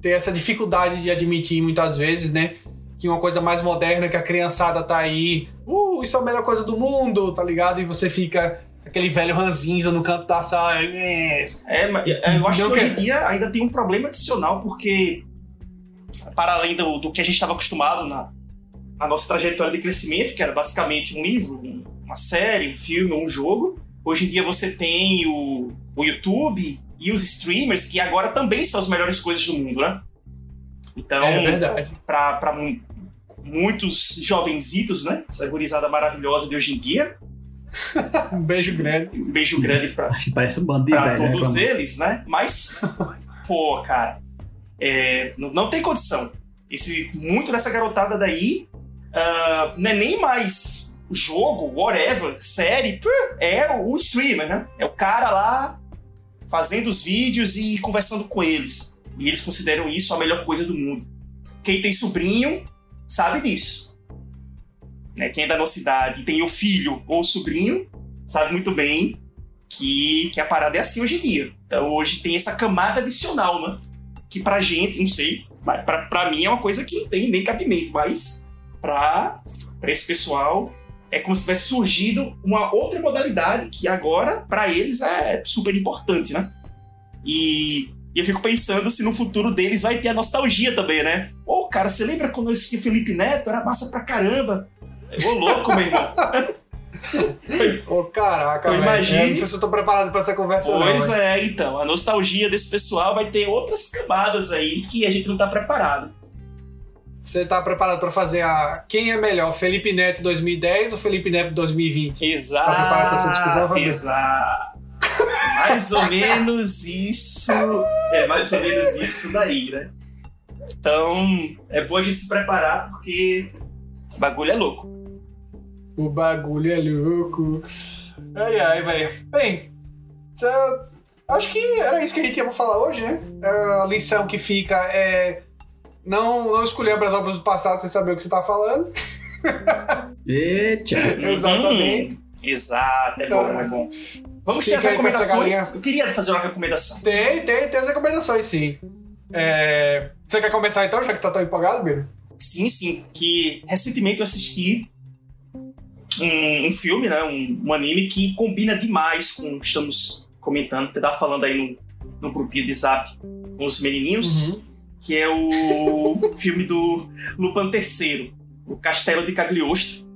ter essa dificuldade de admitir muitas vezes, né? Que uma coisa mais moderna que a criançada tá aí, uh, isso é a melhor coisa do mundo, tá ligado? E você fica aquele velho ranzinza no canto da sala, é, É, mas é, eu acho que hoje em dia ainda tem um problema adicional, porque para além do, do que a gente estava acostumado na, na nossa trajetória de crescimento, que era basicamente um livro, um- uma série, um filme um jogo, hoje em dia você tem o, o YouTube e os streamers, que agora também são as melhores coisas do mundo, né? Então, é verdade. para muitos jovenzitos, né? Essa gurizada maravilhosa de hoje em dia, Um beijo grande. um beijo grande para Parece um bando de pra velho. todos reclamando. eles, né? Mas, pô, cara, é, não, não tem condição. Esse, muito dessa garotada daí ah, não é nem mais jogo, whatever, série, é o streamer, né? É o cara lá fazendo os vídeos e conversando com eles. E eles consideram isso a melhor coisa do mundo. Quem tem sobrinho sabe disso. Né? Quem é da nossa idade tem o filho ou o sobrinho sabe muito bem que, que a parada é assim hoje em dia. Então hoje tem essa camada adicional, né? Que pra gente, não sei, pra, pra mim é uma coisa que não tem nem cabimento, mas pra, pra esse pessoal é como se tivesse surgido uma outra modalidade que agora, pra eles, é super importante, né? E, e eu fico pensando se no futuro deles vai ter a nostalgia também, né? Ô, cara, você lembra quando eu assisti Felipe Neto? Era massa pra caramba. Ô, louco, meu irmão. Ô, caraca, Então, velho. imagine- Eu não sei se eu tô preparado pra essa conversa, Pois não. é, então. A nostalgia desse pessoal vai ter outras camadas aí que a gente não tá preparado. Você tá preparado pra fazer a. Quem é melhor, Felipe Neto 2010 ou Felipe Neto 2020? Exato. Tá preparado pra essa discussão? Exato. Mais ou menos isso. É mais ou menos isso daí, né? Então, é bom a gente se preparar porque o bagulho é louco. O bagulho é louco. Ai, ai, velho. Bem, acho que era isso que a gente ia falar hoje, né? A lição que fica é. Não, não escolher as obras do passado sem saber o que você tá falando. Eita. Exatamente. Uhum. Exato, é bom, é bom. Vamos ter as recomendações. Eu queria fazer uma recomendação. Tem, tem, tem as recomendações, sim. É, Você quer começar então, já que você tá tão empolgado, Biro? Sim, sim. Que recentemente eu assisti um, um filme, né? Um, um anime que combina demais com o que estamos comentando. Você tava falando aí no, no grupinho de zap com os menininhos, que é o filme do Lupin III, O Castelo de Cagliostro.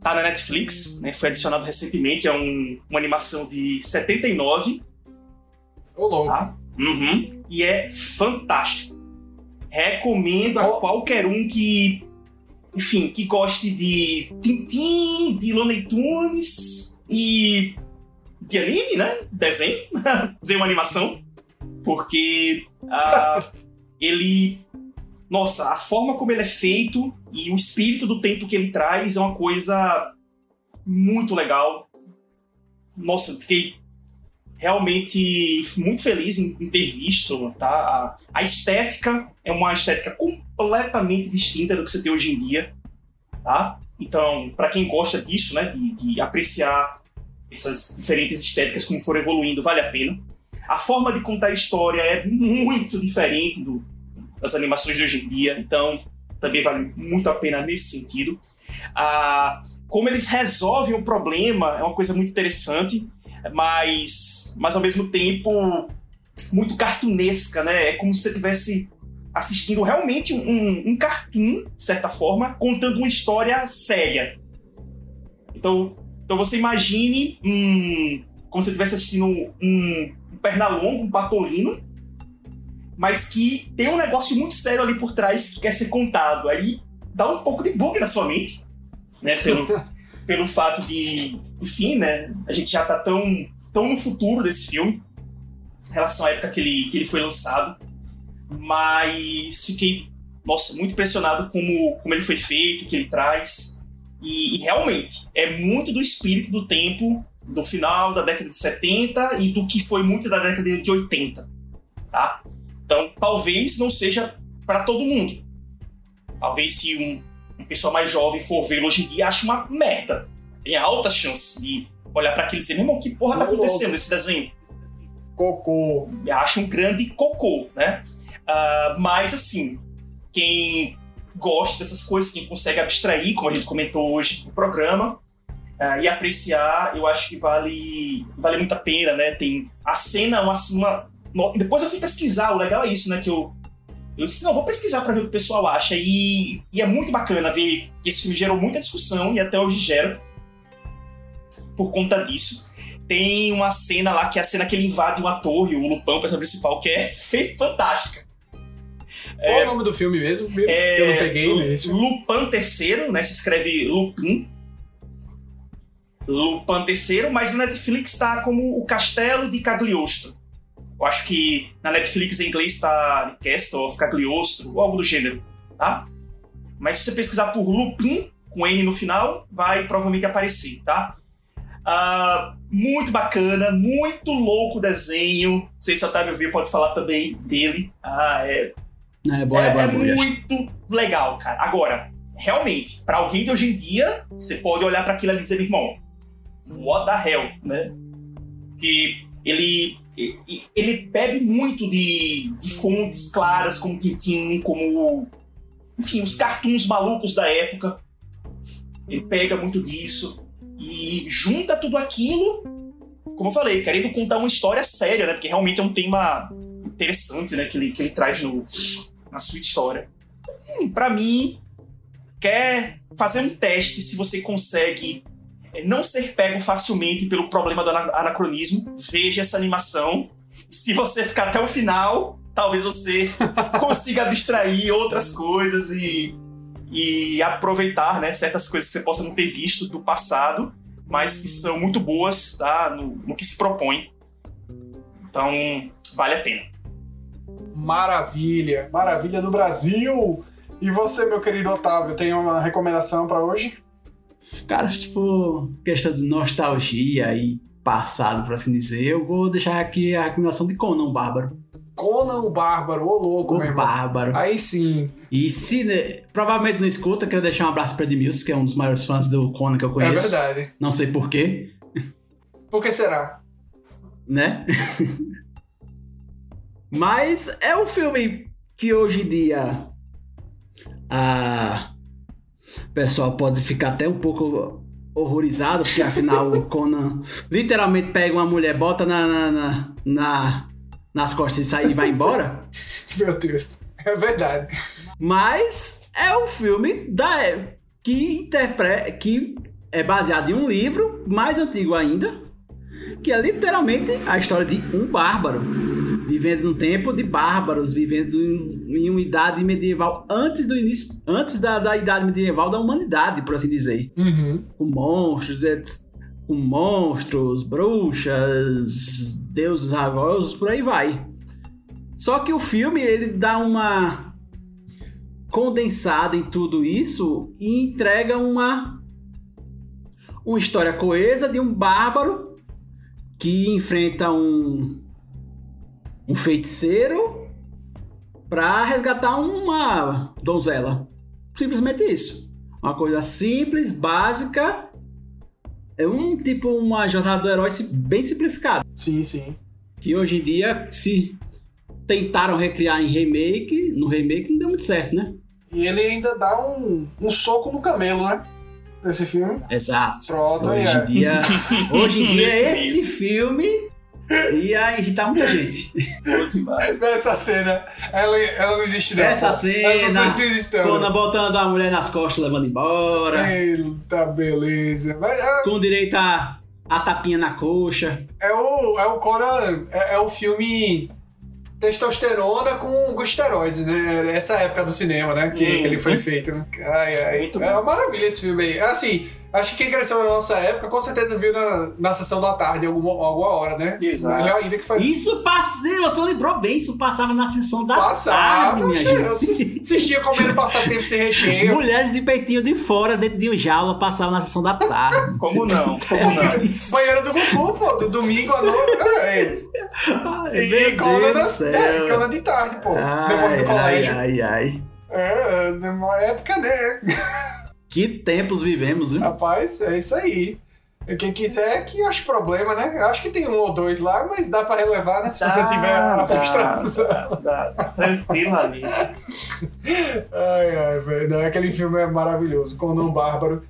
Tá na Netflix, né? Foi adicionado recentemente, é um, uma animação de 79. Ô, louco. Tá? Uhum. E é fantástico. Recomendo a Oh. qualquer um que, enfim, que goste de Tintin, de Looney Tunes e de anime, né? Desenho. Ver uma animação. Porque ah, ele. Nossa, a forma como ele é feito e o espírito do tempo que ele traz é uma coisa muito legal. Nossa, fiquei realmente muito feliz em, ter visto, tá? A, a estética é uma estética completamente distinta do que você tem hoje em dia, tá? Então, para quem gosta disso, né, de, de apreciar essas diferentes estéticas como foram evoluindo, vale a pena. A forma de contar a história é muito diferente do, das animações de hoje em dia, então também vale muito a pena nesse sentido. Ah, como eles resolvem o problema é uma coisa muito interessante mas, mas ao mesmo tempo muito cartunesca, né? É como se você estivesse assistindo realmente um, um cartoon, de certa forma, contando uma história séria. Então, então você imagine um, como se você estivesse assistindo um, um Pernalongo, um Patolino, mas que tem um negócio muito sério ali por trás que quer ser contado. Aí dá um pouco de bug na sua mente, né? Pelo, pelo fato de, enfim, né? A gente já tá tão, tão no futuro desse filme, em relação à época que ele, que ele foi lançado. Mas fiquei, nossa, muito impressionado como, como ele foi feito, o que ele traz. E, e realmente, é muito do espírito do tempo do final da década de 70 e do que foi muito da década de 80, tá? Então, talvez não seja para todo mundo. Talvez se um, uma pessoa mais jovem for ver hoje em dia, ache uma merda. Tem alta chance de olhar para aquilo e dizer, meu irmão, que porra tá acontecendo nesse desenho? Cocô. Acho um grande cocô, né? Uh, mas, assim, quem gosta dessas coisas, quem consegue abstrair, como a gente comentou hoje no programa, uh, e apreciar, eu acho que vale, vale muito a pena, né? Tem a cena, uma, uma, Depois eu fui pesquisar, o legal é isso, né? Que eu, eu disse, não, vou pesquisar para ver o que o pessoal acha. E, e é muito bacana ver que esse filme gerou muita discussão e até hoje gera por conta disso. Tem uma cena lá que é a cena que ele invade uma torre, o Lupin, o personagem principal, que é fantástica. Qual é o nome do filme mesmo? É, eu não peguei nesse. Lupin III, né? Se escreve Lupin. Lupin III, mas na Netflix tá como O Castelo de Cagliostro. Eu acho que na Netflix em inglês tá Castle of Cagliostro, ou algo do gênero, tá? Mas se você pesquisar por Lupin, com N no final, vai provavelmente aparecer, tá? Uh, muito bacana, muito louco o desenho. Não sei se o Otávio viu, pode falar também dele. Ah, é. É, boa, é, é, boa, é boa. muito legal, cara. Agora, realmente, para alguém de hoje em dia, você pode olhar para aquilo ali e dizer, irmão, what the hell, né? Que ele ele bebe muito de, de fontes claras como Tintin, como enfim, os cartoons malucos da época. Ele pega muito disso e junta tudo aquilo, como eu falei, querendo contar uma história séria, né? Porque realmente é um tema interessante, né? Que ele, que ele traz no, na sua história. Hum, para mim, quer fazer um teste se você consegue não ser pego facilmente pelo problema do anacronismo, veja essa animação. Se você ficar até o final, talvez você consiga abstrair outras coisas e, e aproveitar né, certas coisas que você possa não ter visto do passado, mas que são muito boas tá, no, no que se propõe. Então, vale a pena. Maravilha, maravilha do Brasil! E você, meu querido Otávio, tem uma recomendação para hoje? Cara, se for questão de nostalgia e passado, por assim dizer, eu vou deixar aqui a recomendação de Conan o Bárbaro. Conan o Bárbaro, ô louco, O. Bárbaro. Aí sim, E se né, provavelmente não escuta, quero deixar um abraço para Edmilson, que é um dos maiores fãs do Conan que eu é conheço. verdade. não sei porquê, Por que será? né? Mas é um filme que hoje em dia a o pessoal pode ficar até um pouco horrorizado, porque afinal o Conan literalmente pega uma mulher, bota na, na, na- na- nas costas e sai e vai embora. Meu Deus, é verdade. Mas é um filme da é- que interpreta que é baseado em um livro mais antigo ainda, que é literalmente a história de um bárbaro vivendo num tempo de bárbaros, vivendo em, em uma idade medieval antes do início, antes da, da idade medieval da humanidade, por assim dizer, Uhum. com monstros, com monstros, bruxas, deuses ragosos, por aí vai. Só que o filme ele dá uma condensada em tudo isso e entrega uma uma história coesa de um bárbaro que enfrenta um um feiticeiro para resgatar uma donzela. Simplesmente isso. Uma coisa simples, básica. É um tipo uma jornada do herói bem simplificada. Sim, sim. Que hoje em dia, se tentaram recriar em remake, no remake não deu muito certo, né? E ele ainda dá um, um soco no camelo, né? Nesse filme. Exato. Pronto, Hoje em é. dia, hoje em dia esse filme ia irritar muita gente. Essa cena, ela, ela não existe não. Essa pô. cena, cena existe não. Conan botando a mulher nas costas, levando embora. Eita, beleza. Mas, ah, Com direito a, a tapinha na coxa. É o, é o Conan, é, é o filme testosterona com com esteroides, né? Essa época do cinema, né? Que, Hum. que ele foi feito, né? Ai, ai. Muito é bom. uma maravilha esse filme aí. Assim, acho que quem cresceu na nossa época com certeza viu na, na sessão da tarde alguma, alguma hora, né? Exato. Melhor ainda que faz. Isso passa. Você lembrou bem, isso passava na sessão da Passava, tarde, gente. assistia comendo passatempo sem recheio. Mulheres de peitinho de fora, dentro de um jaula, passavam na sessão da tarde. Como não? Como não? Isso. Banheira do Gugu, pô, do domingo à noite. É, Ai, e Deus da- é, de tarde, pô. depois do Ai, colégio. ai, ai, ai. É, de uma época, né? Que tempos vivemos, viu? Rapaz, é isso aí. Quem quiser que ache problema, né? Eu acho que tem um ou dois lá, mas dá pra relevar, né? Se você tiver a Dá, frustração. dá, dá. Tranquilamente. Ai, ai, velho. Não, Aquele filme é maravilhoso. Conan Bárbaro.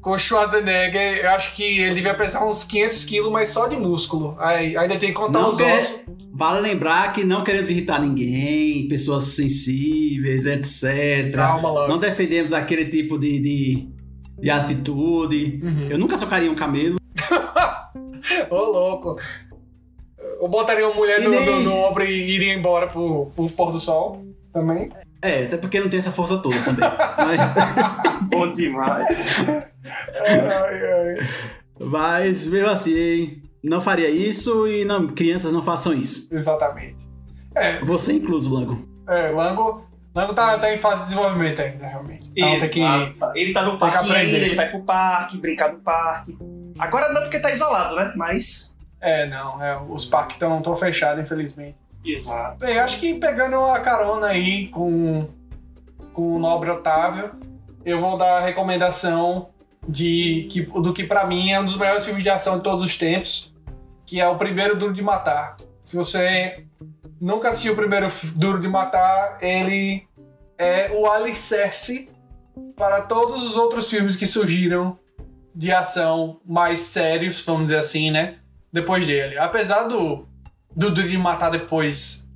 Com o Schwarzenegger, eu acho que ele devia pesar uns 500 quilos, mas só de músculo. Aí, ainda tem que contar Não os quer- ossos. Vale lembrar que não queremos irritar ninguém, pessoas sensíveis, etc. Calma logo. Não defendemos aquele tipo de, de, de atitude. Uhum. Eu nunca socaria um camelo. Ô, louco. Eu botaria uma mulher no, nem- no, no ombro e iria embora pro, pro pôr do sol também. É, até porque não tem essa força toda também. Mas, Bom demais. Ai, ai. mas mesmo assim, não faria isso e não, crianças não façam isso. Exatamente. É, Você incluso, Lango. é Lango, Lango tá, tá em fase de desenvolvimento ainda, realmente. Então que. Ele tá no parque ainda, ele vai pro parque, brincar no parque. Agora não porque tá isolado, né? Mas. É, não, é, os parques estão tão fechados, infelizmente. Exato. Bem, acho que pegando a carona aí com, com o Nobre Otávio, eu vou dar a recomendação de que, do que pra mim é um dos melhores filmes de ação de todos os tempos, que é o primeiro Duro de Matar. Se você nunca assistiu o primeiro Duro de Matar, ele é o alicerce para todos os outros filmes que surgiram de ação mais sérios, vamos dizer assim, né? Depois dele. Apesar do, do Duro de Matar depois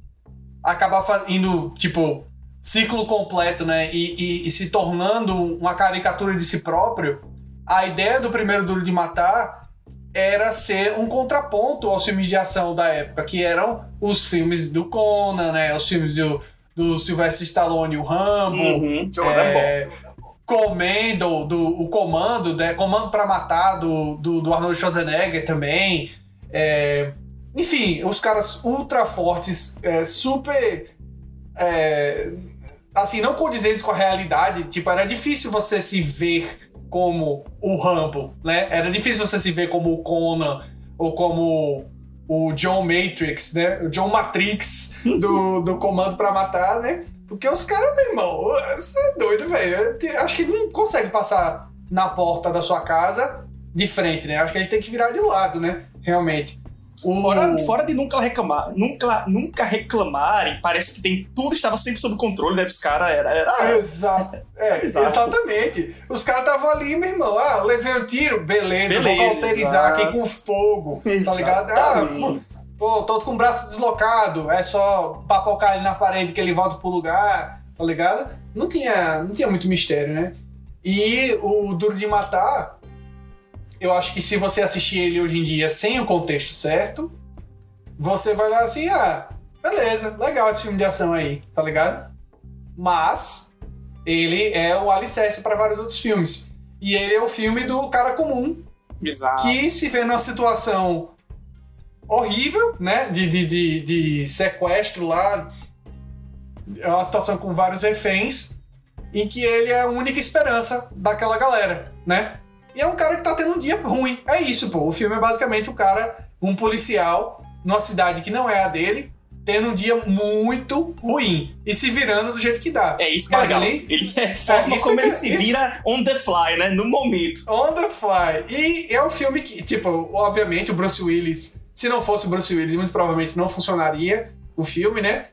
acabar indo, tipo, ciclo completo, né? E, e- e se tornando uma caricatura de si próprio, a ideia do primeiro Duro de Matar era ser um contraponto aos filmes de ação da época, que eram os filmes do Conan, né? Os filmes do, do Sylvester Stallone e o Rambo. Uhum. É, É, Comando, do, o Comando, né? Comando pra Matar, do, do, do Arnold Schwarzenegger também. É, enfim, os caras ultra fortes, é, super. é, assim, não condizentes com a realidade. Tipo, era difícil você se ver como o Rambo, né? Era difícil você se ver como o Conan ou como o John Matrix, né? O John Matrix do, do Comando pra Matar, né? Porque os caras, meu irmão, você é doido, velho. Acho que não consegue passar na porta da sua casa de frente, né? Acho que a gente tem que virar de lado, né? Realmente. O- Fora, fora de nunca reclamar, nunca, nunca reclamarem, parece que tem, tudo estava sempre sob controle, né? Os caras era, era Exato. É, Exato. exatamente. Os caras estavam ali, meu irmão. Ah, levei um tiro, beleza, Beleza, vou cauterizar aqui com fogo. Tá ligado? Ah, pô, pô, tô com o braço deslocado. É só papocar ele na parede que ele volta pro lugar, tá ligado? Não tinha, não tinha muito mistério, né? E o Duro de Matar, eu acho que se você assistir ele hoje em dia sem o contexto certo, você vai lá assim, ah, beleza, legal esse filme de ação aí, tá ligado? Mas ele é o alicerce para vários outros filmes. E ele é o filme do cara comum Exato. que se vê numa situação horrível, né? De, de, de, de sequestro lá. É uma situação com vários reféns. Em que ele é a única esperança daquela galera, né? E é um cara que tá tendo um dia ruim. É isso, pô. O filme é basicamente o cara, um policial, numa cidade que não é a dele, tendo um dia muito ruim. E se virando do jeito que dá. É isso que é legal. ali- Ele é a forma isso como ele se isso- vira on the fly, né? No momento. On the Fly. E é um filme que, tipo, obviamente o Bruce Willis, se não fosse o Bruce Willis, muito provavelmente não funcionaria o filme, né?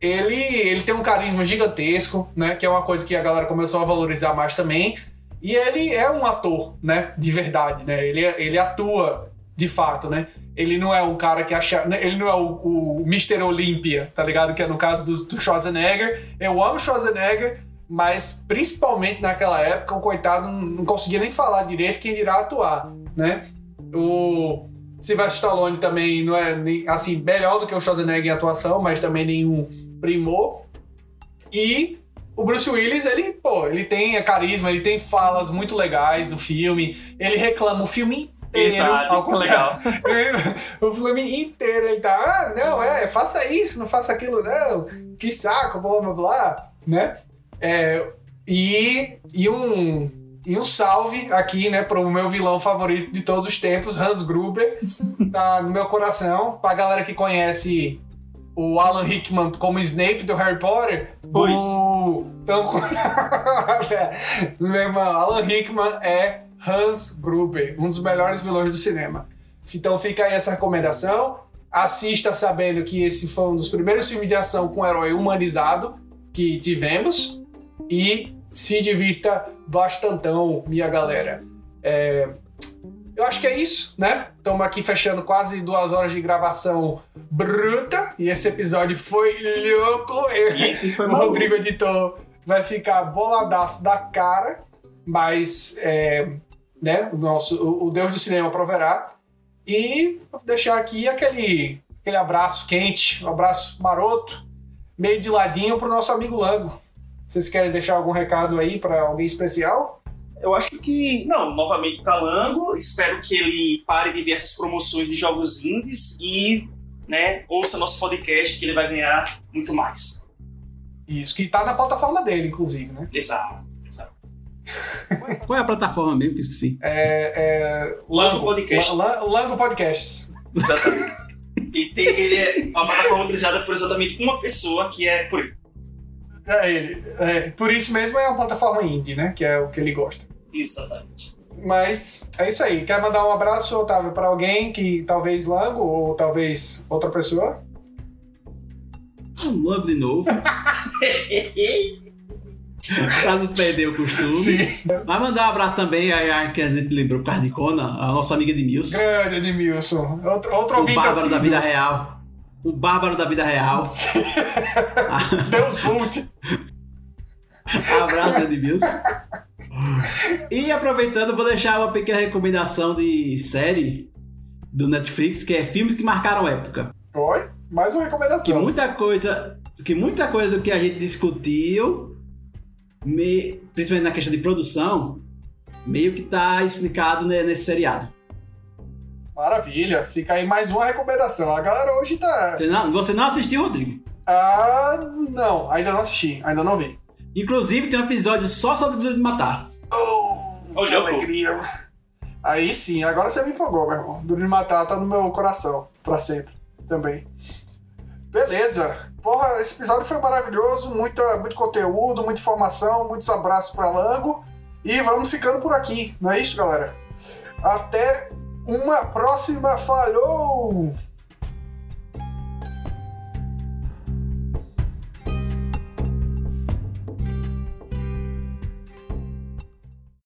Ele, ele tem um carisma gigantesco, né? Que é uma coisa que a galera começou a valorizar mais também. E ele é um ator, né? De verdade, né? Ele, ele atua de fato, né? Ele não é um cara que acha. né, Ele não é o, o Mr. Olympia, tá ligado? Que é no caso do, do Schwarzenegger. Eu amo Schwarzenegger, mas principalmente naquela época, o coitado não, não conseguia nem falar direito, quem dirá atuar, né? O Sylvester Stallone também não é nem, assim melhor do que o Schwarzenegger em atuação, mas também nenhum primor. E o Bruce Willis, ele, pô, ele tem carisma, ele tem falas muito legais no filme. Ele reclama o filme inteiro. Exato, isso é legal. o filme inteiro ele tá, ah, não, é, faça isso, não faça aquilo, não. Que saco, blá blá blá, né? É, e, e um e um salve aqui, né, pro meu vilão favorito de todos os tempos, Hans Gruber, tá no meu coração. Pra galera que conhece o Alan Rickman como Snape do Harry Potter. Pois. O... Então, meu irmão, Alan Rickman é Hans Gruber, um dos melhores vilões do cinema. Então fica aí essa recomendação. Assista sabendo que esse foi um dos primeiros filmes de ação com herói humanizado que tivemos. E se divirta bastantão, minha galera. É, eu acho que é isso, né? Estamos aqui fechando quase duas horas de gravação bruta. E esse episódio foi louco. E esse foi o maluco. Rodrigo Editor vai ficar boladaço da cara. Mas, é, né? O, nosso, o, o Deus do cinema proverá. E vou deixar aqui aquele, aquele abraço quente, um abraço maroto, meio de ladinho pro nosso amigo Lango. Vocês querem deixar algum recado aí para alguém especial? Eu acho que, não, novamente pra Lango, espero que ele pare de ver essas promoções de jogos indies e, né, ouça nosso podcast que ele vai ganhar muito mais. Isso, que tá na plataforma dele, inclusive, né? Exato, exato. Qual é a plataforma mesmo que esqueci? É, é, Lango Podcast. La- La- Lango Podcasts. Exatamente. E tem, ele é uma plataforma utilizada por exatamente uma pessoa que é por ele. É ele. É, por isso mesmo é uma plataforma indie, né? Que é o que ele gosta. Exatamente. Mas é isso aí. Quer mandar um abraço, Otávio, para alguém que talvez Lango ou talvez outra pessoa? Um logo de novo. pra não perder o costume. Vai mandar um abraço também a, a que a gente lembrou, Cardicona, a nossa amiga Edmilson. Grande Edmilson. Outro, outro O ouvinte bárbaro assim. da vida real. O bárbaro da vida real. Deus Vult. Abraço, Edmilson. E aproveitando, vou deixar uma pequena recomendação de série do Netflix, que é filmes que marcaram época. Oi? Mais uma Que recomendação. muita coisa, que muita coisa do que a gente discutiu, me- principalmente na questão de produção, meio que tá explicado né, nesse seriado. Maravilha. Fica aí mais uma recomendação. A galera hoje tá. Você não, você não assistiu, Rodrigo? Ah, não. Ainda não assisti. Ainda não vi. Inclusive tem um episódio só sobre Duro de Matar. Oh, que alegria. Aí sim, agora você me empolgou, meu irmão. Duro de Matar tá no meu coração. Pra sempre. Também. Beleza. Porra, esse episódio foi maravilhoso. Muita, muito conteúdo, muita informação. Muitos abraços pra Lango. E vamos ficando por aqui. Não é isso, galera? Até uma próxima. Falou!